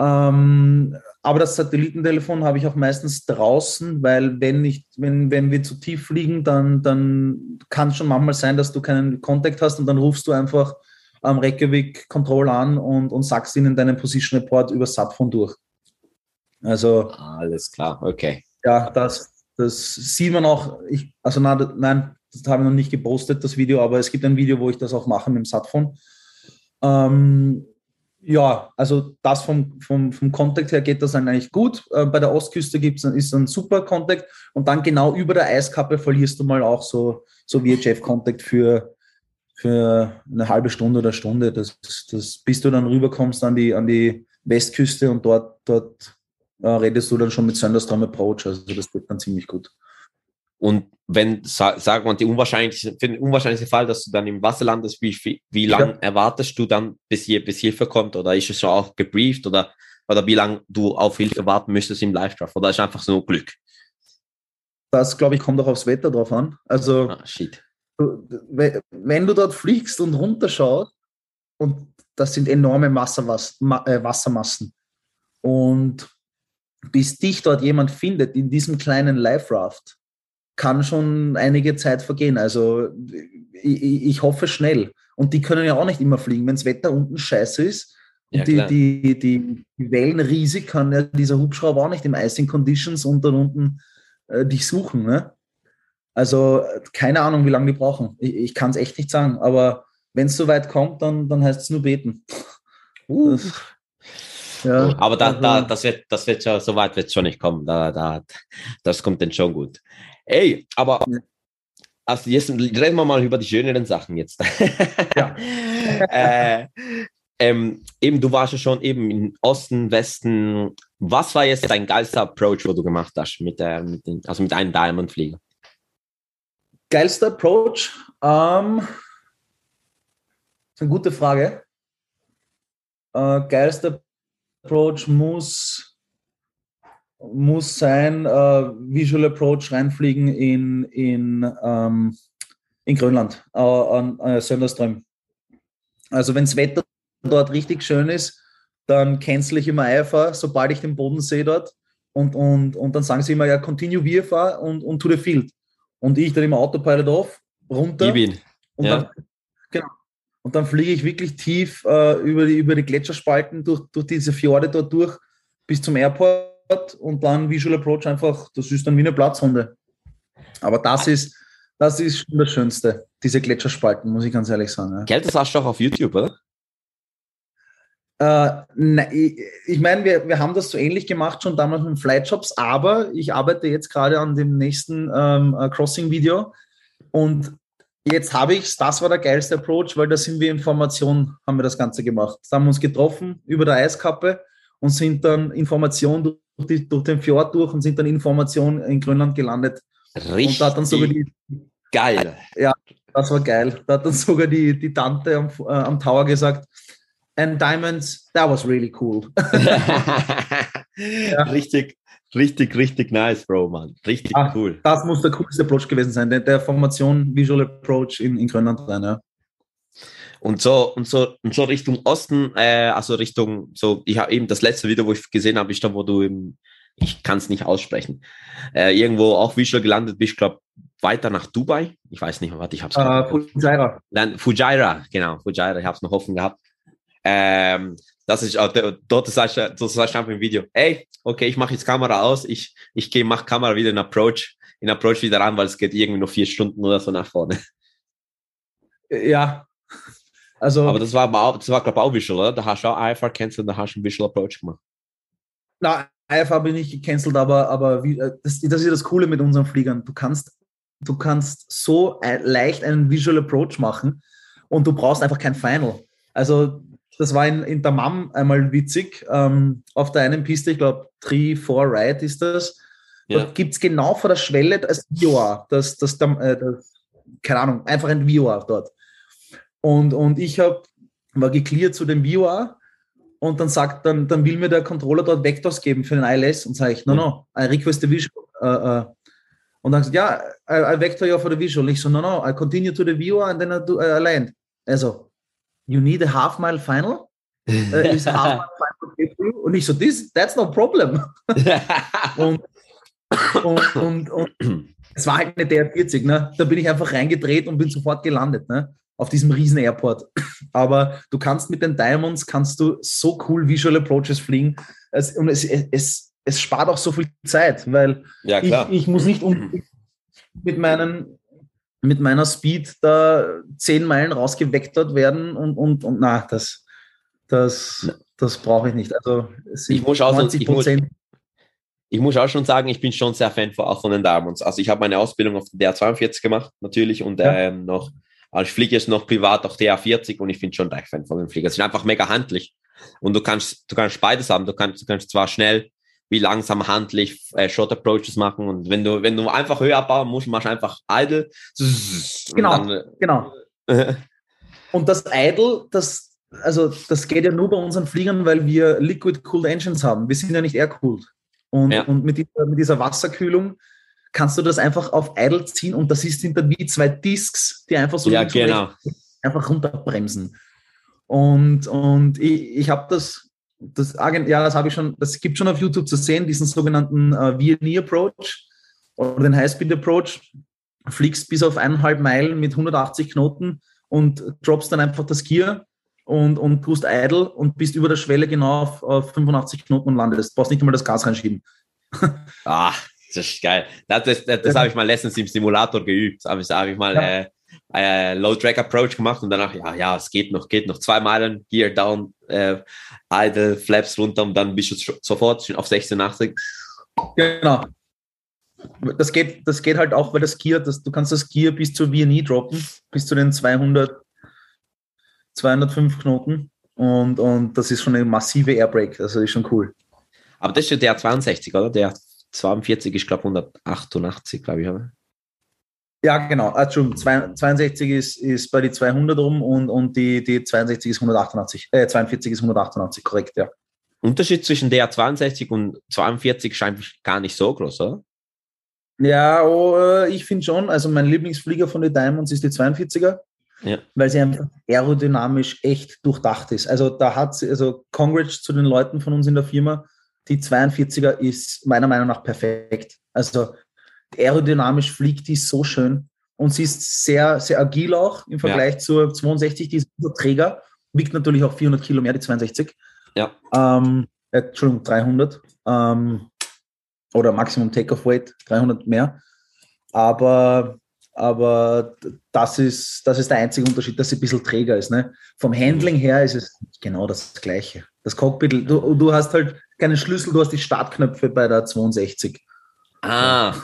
Ähm, aber das Satellitentelefon habe ich auch meistens draußen, weil wenn, ich, wenn, wenn wir zu tief fliegen, dann, dann kann es schon manchmal sein, dass du keinen Kontakt hast und dann rufst du einfach am Reykjavik Control an und, und sagst ihnen deinen Position Report über Satphone durch. Also. Alles klar, okay. Ja, das, das sieht man auch. Ich, also na, nein, das habe ich noch nicht gepostet, das Video, aber es gibt ein Video, wo ich das auch mache mit dem Satphone. Ähm, ja, also das vom, vom, vom Contact her geht das eigentlich gut. Äh, bei der Ostküste gibt's, ist ein super Contact und dann genau über der Eiskappe verlierst du mal auch so, so VHF-Contact für, für eine halbe Stunde oder Stunde, das, das, bis du dann rüberkommst an die, an die Westküste und dort, dort äh, redest du dann schon mit Thunderstorm Approach. Also das geht dann ziemlich gut. Und wenn, sagen wir, die unwahrscheinliche, für den unwahrscheinlichen Fall, dass du dann im Wasser landest, wie, wie lange ja. erwartest du dann, bis, hier, bis Hilfe kommt? Oder ist es schon auch gebrieft? Oder, oder wie lange du auf Hilfe warten müsstest im Live-Draft? Oder ist einfach so Glück? Das, glaube ich, kommt auch aufs Wetter drauf an. Also, ah, shit wenn du dort fliegst und runterschaust, und das sind enorme äh, Wassermassen, und bis dich dort jemand findet in diesem kleinen Life Raft, kann schon einige Zeit vergehen. Also ich, ich, hoffe schnell. Und die können ja auch nicht immer fliegen, wenn das Wetter unten scheiße ist. Und ja, die, die, die, die Wellen riesig kann ja dieser Hubschrauber auch nicht im Icing Conditions und dann unten äh, dich suchen. Ne? Also keine Ahnung, wie lange die brauchen. Ich, ich kann es echt nicht sagen. Aber wenn es so weit kommt, dann, dann heißt es nur beten. Uh. Ja, Aber da, also- da, das wird, das wird schon, so weit wird schon nicht kommen. Da, da, das kommt dann schon gut. Ey, aber also jetzt reden wir mal über die schöneren Sachen jetzt. Ja. äh, ähm, eben, du warst ja schon eben im Osten, Westen. Was war jetzt dein geilster Approach, wo du gemacht hast mit der, mit den, also mit einem Diamond-Flieger? Geilster Approach? Ähm, ist eine gute Frage. Äh, geilster Approach muss, muss sein, äh, Visual Approach reinfliegen in, in, ähm, in Grönland, äh, an äh, Sönderström. Also wenn das Wetter dort richtig schön ist, dann cancel ich immer IFA, sobald ich den Boden sehe dort. Und, und, und dann sagen sie immer, ja, continue VFA und, und to the field. Und ich dann immer Autopilot off, runter. Ich bin. Und, Ja. dann, genau. und dann fliege ich wirklich tief äh, über, die, über die Gletscherspalten, durch, durch diese Fjorde dort durch, bis zum Airport und dann Visual Approach einfach, das ist dann wie eine Platzhunde. Aber das ist, das ist schon das Schönste, diese Gletscherspalten, muss ich ganz ehrlich sagen. Ja. Geld, das hast du doch auf YouTube, oder? Äh, nein, ich ich meine, wir, wir haben das so ähnlich gemacht schon damals mit Flightshops, aber ich arbeite jetzt gerade an dem nächsten ähm, äh, Crossing-Video und jetzt habe ich das war der geilste Approach, weil da sind wir in Formation, haben wir das Ganze gemacht. Da haben wir uns getroffen über der Eiskappe und sind dann in Formation durch, die, durch den Fjord durch und sind dann in Formation in Grönland gelandet. Richtig Und da hat dann sogar die, geil. das war geil. Da hat dann sogar die, die Tante am, äh, am Tower gesagt, and Diamonds, that was really cool. Richtig, richtig, richtig nice, Bro, Mann. Richtig Ah. cool. Das muss der coolste Approach gewesen sein, der, der Formation Visual Approach in, in Grönland rein, ja. Und so, und so, und so Richtung Osten, äh, also Richtung, so, ich habe eben das letzte Video, wo ich gesehen habe, ist da, wo du im, ich kann es nicht aussprechen, äh, irgendwo auch Visual gelandet bist, glaube weiter nach Dubai. Ich weiß nicht, warte, ich habe es Äh, Fujairah. Fujairah, genau, Fujairah, ich habe es noch offen gehabt. Ähm, das ist auch, der- dort sagst du, dort sagst du einfach im Video, ey, okay, ich mache jetzt Kamera aus, ich, ich gehe, mach Kamera wieder in Approach, in Approach wieder an, weil es geht irgendwie nur vier Stunden oder so nach vorne. Ja. Also, Aber das war, das war glaube ich, auch Visual, oder? Da hast du auch IFR cancelled, da hast du einen Visual Approach gemacht. na, IFA habe ich gecancelt, aber, aber wie, äh, das, das ist ja das Coole mit unseren Fliegern. Du kannst, du kannst so äh, leicht einen Visual Approach machen und du brauchst einfach kein Final. Also, das war in, in Damam einmal witzig. Ähm, auf der einen Piste, ich glaube, 3, 4 Right ist das. Ja. Dort gibt es genau vor der Schwelle das VOA, das, das, Dam- äh, das, keine Ahnung, einfach ein VOA dort. Und, und ich hab, war gecleart zu dem VOA und dann sagt, dann, dann will mir der Controller dort Vectors geben für den ILS und sage ich, no, no, I request the visual. Äh, äh. Und dann sagt, ja, I, I vector you for the visual. Und ich so, no, no, I continue to the VOA and then I, do, I land. Also, you need a half mile final? Äh, half mile final? Und ich so, this, that's no problem. Und, und, und, und es war halt eine DR40, ne? Da bin ich einfach reingedreht und bin sofort gelandet, ne? Auf diesem riesen Airport. Aber du kannst mit den Diamonds kannst du so cool Visual Approaches fliegen. Es, und es, es, es spart auch so viel Zeit, weil ja, ich, ich muss nicht unbedingt mit meinen mit meiner Speed da zehn Meilen rausgewektert werden und, und, und na, das, das, das brauche ich nicht. Also es sind Ich muss auch so- 90 ich muss- ich muss auch schon sagen, ich bin schon sehr Fan von, auch von den Diamonds. Also ich habe meine Ausbildung auf der DR42 gemacht, natürlich, und Ja. ähm, noch, als ich fliege jetzt noch privat auch DR40 und ich bin schon recht Fan von den Fliegern. Es ist einfach mega handlich. Und du kannst, du kannst beides haben. Du kannst, du kannst zwar schnell wie langsam handlich äh, Short Approaches machen und wenn du, wenn du einfach höher abbauen musst, machst du einfach idle. Und Genau. Dann, Genau. äh, Und das Idle, das, also das geht ja nur bei unseren Fliegern, weil wir Liquid Cooled Engines haben. Wir sind ja nicht air cooled. Und, Ja. und mit, dieser, mit dieser Wasserkühlung kannst du das einfach auf Idle ziehen und das ist hinter wie zwei Discs, die einfach so ja, genau. einfach runterbremsen. Und, und ich, ich habe das, das ja, das habe ich schon, das gibt schon auf YouTube zu sehen, diesen sogenannten äh, VNE Approach oder den High-Speed Approach. Fliegst bis auf eineinhalb Meilen mit 180 Knoten und droppst dann einfach das Gear und, und tust idle und bist über der Schwelle genau auf, auf 85 Knoten und landest. Du brauchst nicht einmal das Gas reinschieben. Ah, das ist geil. Das, das, das, das habe ich mal letztens im Simulator geübt. Habe ich, hab ich mal Ja. äh, äh, Low Drag Approach gemacht und danach, ja, ja, es geht noch, geht noch zwei Meilen, Gear down, äh, Idle, Flaps runter und dann bist du sofort auf 86. Genau. Das geht, das geht halt auch, weil das Gear, das, du kannst das Gear bis zur VNE droppen, bis zu den 200, 205 Knoten. Und, und das ist schon eine massive Airbreak, also ist schon cool. Aber das ist ja der 62, oder? Der 42 ist, glaube 188, glaube ich, oder? Ja, genau. Ah, Entschuldigung, zwei- 62 ist, ist bei die 200 rum und, und die, die 62 ist 188. Äh, 42 ist 188, korrekt, ja. Unterschied zwischen der 62 und 42 scheint gar nicht so groß, oder? Ja, oh, äh, ich finde schon, also mein Lieblingsflieger von den Diamonds ist die 42er, Ja. weil sie einfach aerodynamisch echt durchdacht ist. Also da hat sie, also Congrats zu den Leuten von uns in der Firma, die 42er ist meiner Meinung nach perfekt. Also aerodynamisch fliegt die so schön und sie ist sehr, sehr agil auch im Vergleich zur 62, die ist ein bisschen träger, wiegt natürlich auch 400 Kilo mehr, die 62. Ja. Ähm, äh, Entschuldigung, 300. Ähm, oder Maximum Takeoff Weight, 300 mehr. Aber, aber das, ist, das ist der einzige Unterschied, dass sie ein bisschen träger ist. Ne? Vom Handling her ist es genau das Gleiche. Das Cockpit, du, du hast halt keine Schlüssel, du hast die Startknöpfe bei der 62. Ah,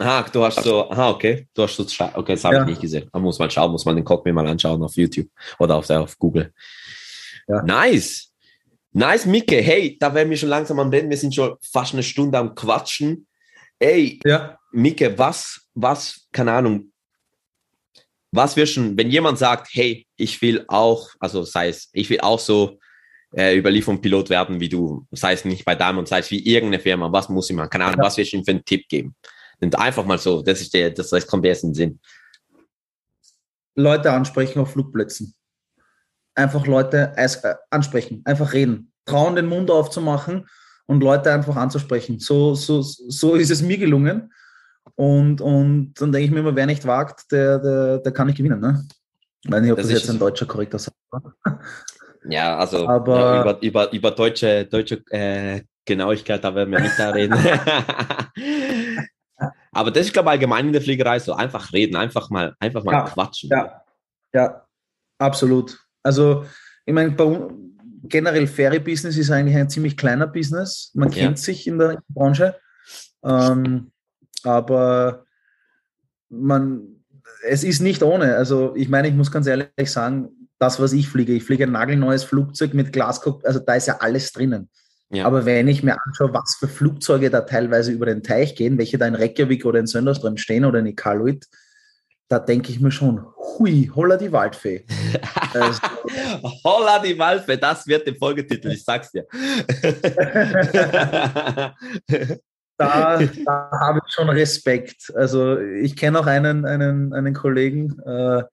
ah du hast so, aha, okay, du hast so, okay, das habe Ja. ich nicht gesehen. Man muss mal schauen, muss man den Cockpit mal anschauen auf YouTube oder auf, auf Google. Ja. Nice. Nice, Micke. Hey, da werden wir schon langsam am Ende. Wir sind schon fast eine Stunde am Quatschen. Ey, Ja. Micke, was, was, keine Ahnung, was wir schon, wenn jemand sagt, hey, ich will auch, also sei es, ich will auch so äh, Überlieferungspilot werden wie du, sei es nicht bei Diamond, sei es wie irgendeine Firma, was muss ich machen? Keine Ahnung, was wirst du ihm für einen Tipp geben? Und einfach mal so, das ist der, das, das kommt erst in den Sinn. Leute ansprechen auf Flugplätzen. Einfach Leute äh, ansprechen, einfach reden. Trauen, den Mund aufzumachen und Leute einfach anzusprechen. So, so, so ist es mir gelungen. Und, und dann denke ich mir immer, wer nicht wagt, der, der, der kann nicht gewinnen. Ne? Ich weiß nicht, ob Das das, jetzt ein deutscher korrekter Satz war. Ja, also Aber- ja, über, über, über deutsche, deutsche äh, Genauigkeit, da werden wir nicht da reden. Aber das ist, glaube ich, allgemein in der Fliegerei so. Einfach reden, einfach mal, einfach mal Ja, quatschen. Ja, ja, absolut. Also, ich meine, generell Ferry-Business ist eigentlich ein ziemlich kleiner Business. Man Ja. kennt sich in der Branche. Ähm, aber man, es ist nicht ohne. Also, ich meine, ich muss ganz ehrlich sagen, das, was ich fliege, ich fliege ein nagelneues Flugzeug mit Glaskopf, also da ist ja alles drinnen. Ja. Aber wenn ich mir anschaue, was für Flugzeuge da teilweise über den Teich gehen, welche da in Reykjavik oder in Sönderström stehen oder in Iqaluit, da denke ich mir schon, hui, holla die Waldfee. Also, Holla die Walfe, das wird der Folgetitel, ich sag's dir. da, da habe ich schon Respekt. Also ich kenne auch einen, einen, einen Kollegen, äh,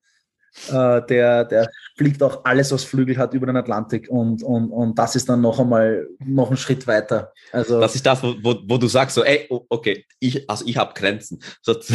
äh, der, der fliegt auch alles, was Flügel hat, über den Atlantik und, und, und das ist dann noch einmal noch einen Schritt weiter. Also Das ist das, wo, wo, wo du sagst, so, ey, okay, ich, also ich habe Grenzen. So,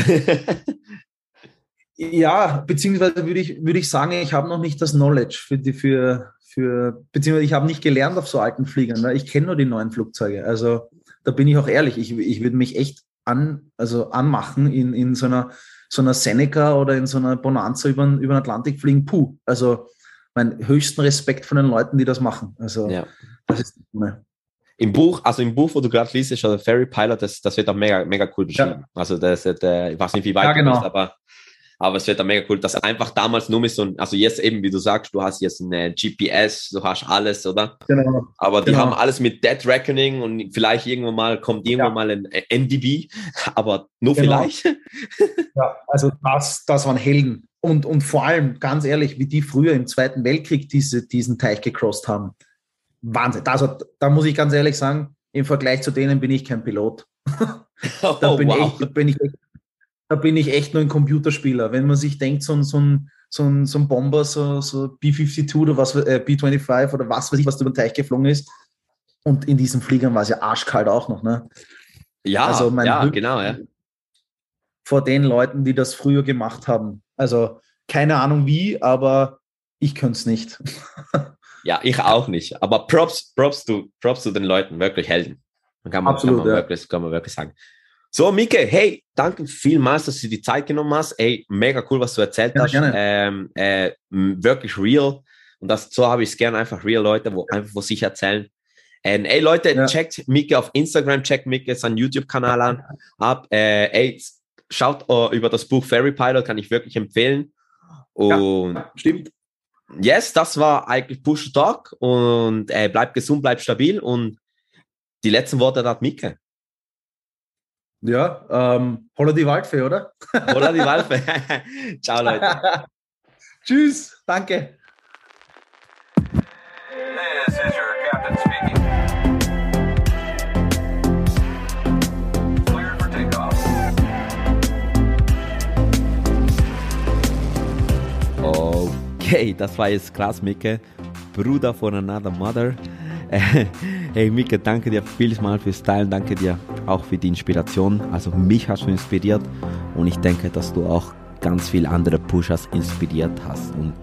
Ja, beziehungsweise würde ich, würde ich sagen, ich habe noch nicht das Knowledge für die, für, für, beziehungsweise ich habe nicht gelernt auf so alten Fliegern. Ne? Ich kenne nur die neuen Flugzeuge. Also da bin ich auch ehrlich. Ich, ich würde mich echt an, also anmachen in, in so einer, so einer Seneca oder in so einer Bonanza über, den- über den Atlantik fliegen. Puh. Also mein höchsten Respekt von den Leuten, die das machen. Also ja. das ist ne. Im Buch, also im Buch, wo du gerade liest, ist der Ferry Pilot, das, das wird auch mega, mega cool beschrieben. Also das, ist, äh, ich weiß nicht, wie weit Ja, du genau. bist, aber, aber es wird auch mega cool, dass einfach damals nur mit so ein, also jetzt eben, wie du sagst, du hast jetzt eine GPS, du hast alles, oder? Genau. Aber die Genau. haben alles mit Dead Reckoning und vielleicht irgendwann mal kommt irgendwann Ja. mal ein NDB, aber nur Genau. vielleicht. Ja, also das, das waren Helden. Und, und vor allem, ganz ehrlich, wie die früher im Zweiten Weltkrieg diese, diesen Teich gecrossed haben. Wahnsinn. Also, da muss ich ganz ehrlich sagen, im Vergleich zu denen bin ich kein Pilot. Da, Oh, bin, wow. ich, bin ich echt, da bin ich echt nur ein Computerspieler. Wenn man sich denkt, so ein, so ein, so ein, so ein Bomber, so, so B-52 oder was, äh, B-25 oder was weiß ich, was über den Teich geflogen ist. Und in diesen Fliegern war es ja arschkalt auch noch. Ne? Ja, Also mein ja, Glück- genau, ja. vor den Leuten, die das früher gemacht haben. Also keine Ahnung wie, aber ich könnte es nicht. Ja, ich auch nicht. Aber Props, Props zu, Props zu den Leuten, wirklich Helden. Kann man, Absolut, kann man, ja. wirklich, kann man wirklich sagen. So, Mike, hey, danke vielmals, dass du die Zeit genommen hast. Ey, mega cool, was du erzählt Gerne, hast. gerne. Ähm, äh, wirklich real. Und das, so habe ich es gerne, einfach real Leute, wo einfach von sich erzählen. Ähm, ey, Leute, Ja. checkt Mike auf Instagram, checkt Mike seinen YouTube-Kanal an, ab. Äh, ey, schaut äh, über das Buch Fairy Pilot, kann ich wirklich empfehlen. Und Stimmt. yes, das war eigentlich Push Talk und äh, bleibt gesund, bleibt stabil und die letzten Worte hat Mike. Ja, ähm, holla die Waldfee, oder? Oder die Walfe. Ciao, Leute. Tschüss, danke. This is your captain speaking. Cleared for takeoff. Okay, das war jetzt krass, Micke. Bruder von Another Mother. Hey, Micke, danke dir vielmal fürs Teilen. Danke dir auch für die Inspiration. Also, mich hast du inspiriert und ich denke, dass du auch ganz viele andere Pushers inspiriert hast. Und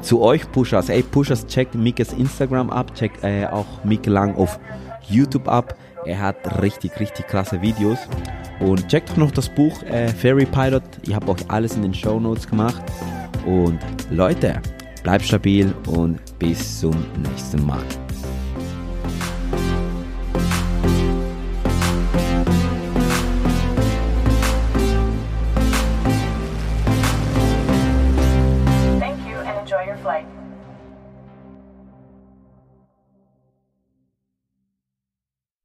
zu euch Pushers, ey, Pushers, checkt Mickes Instagram ab, checkt äh, auch Micke Lang auf YouTube ab. Er hat richtig, richtig krasse Videos. Und checkt auch noch das Buch äh, Fairy Pilot. Ich habe euch alles in den Show Notes gemacht. Und Leute, bleibt stabil und bis zum nächsten Mal.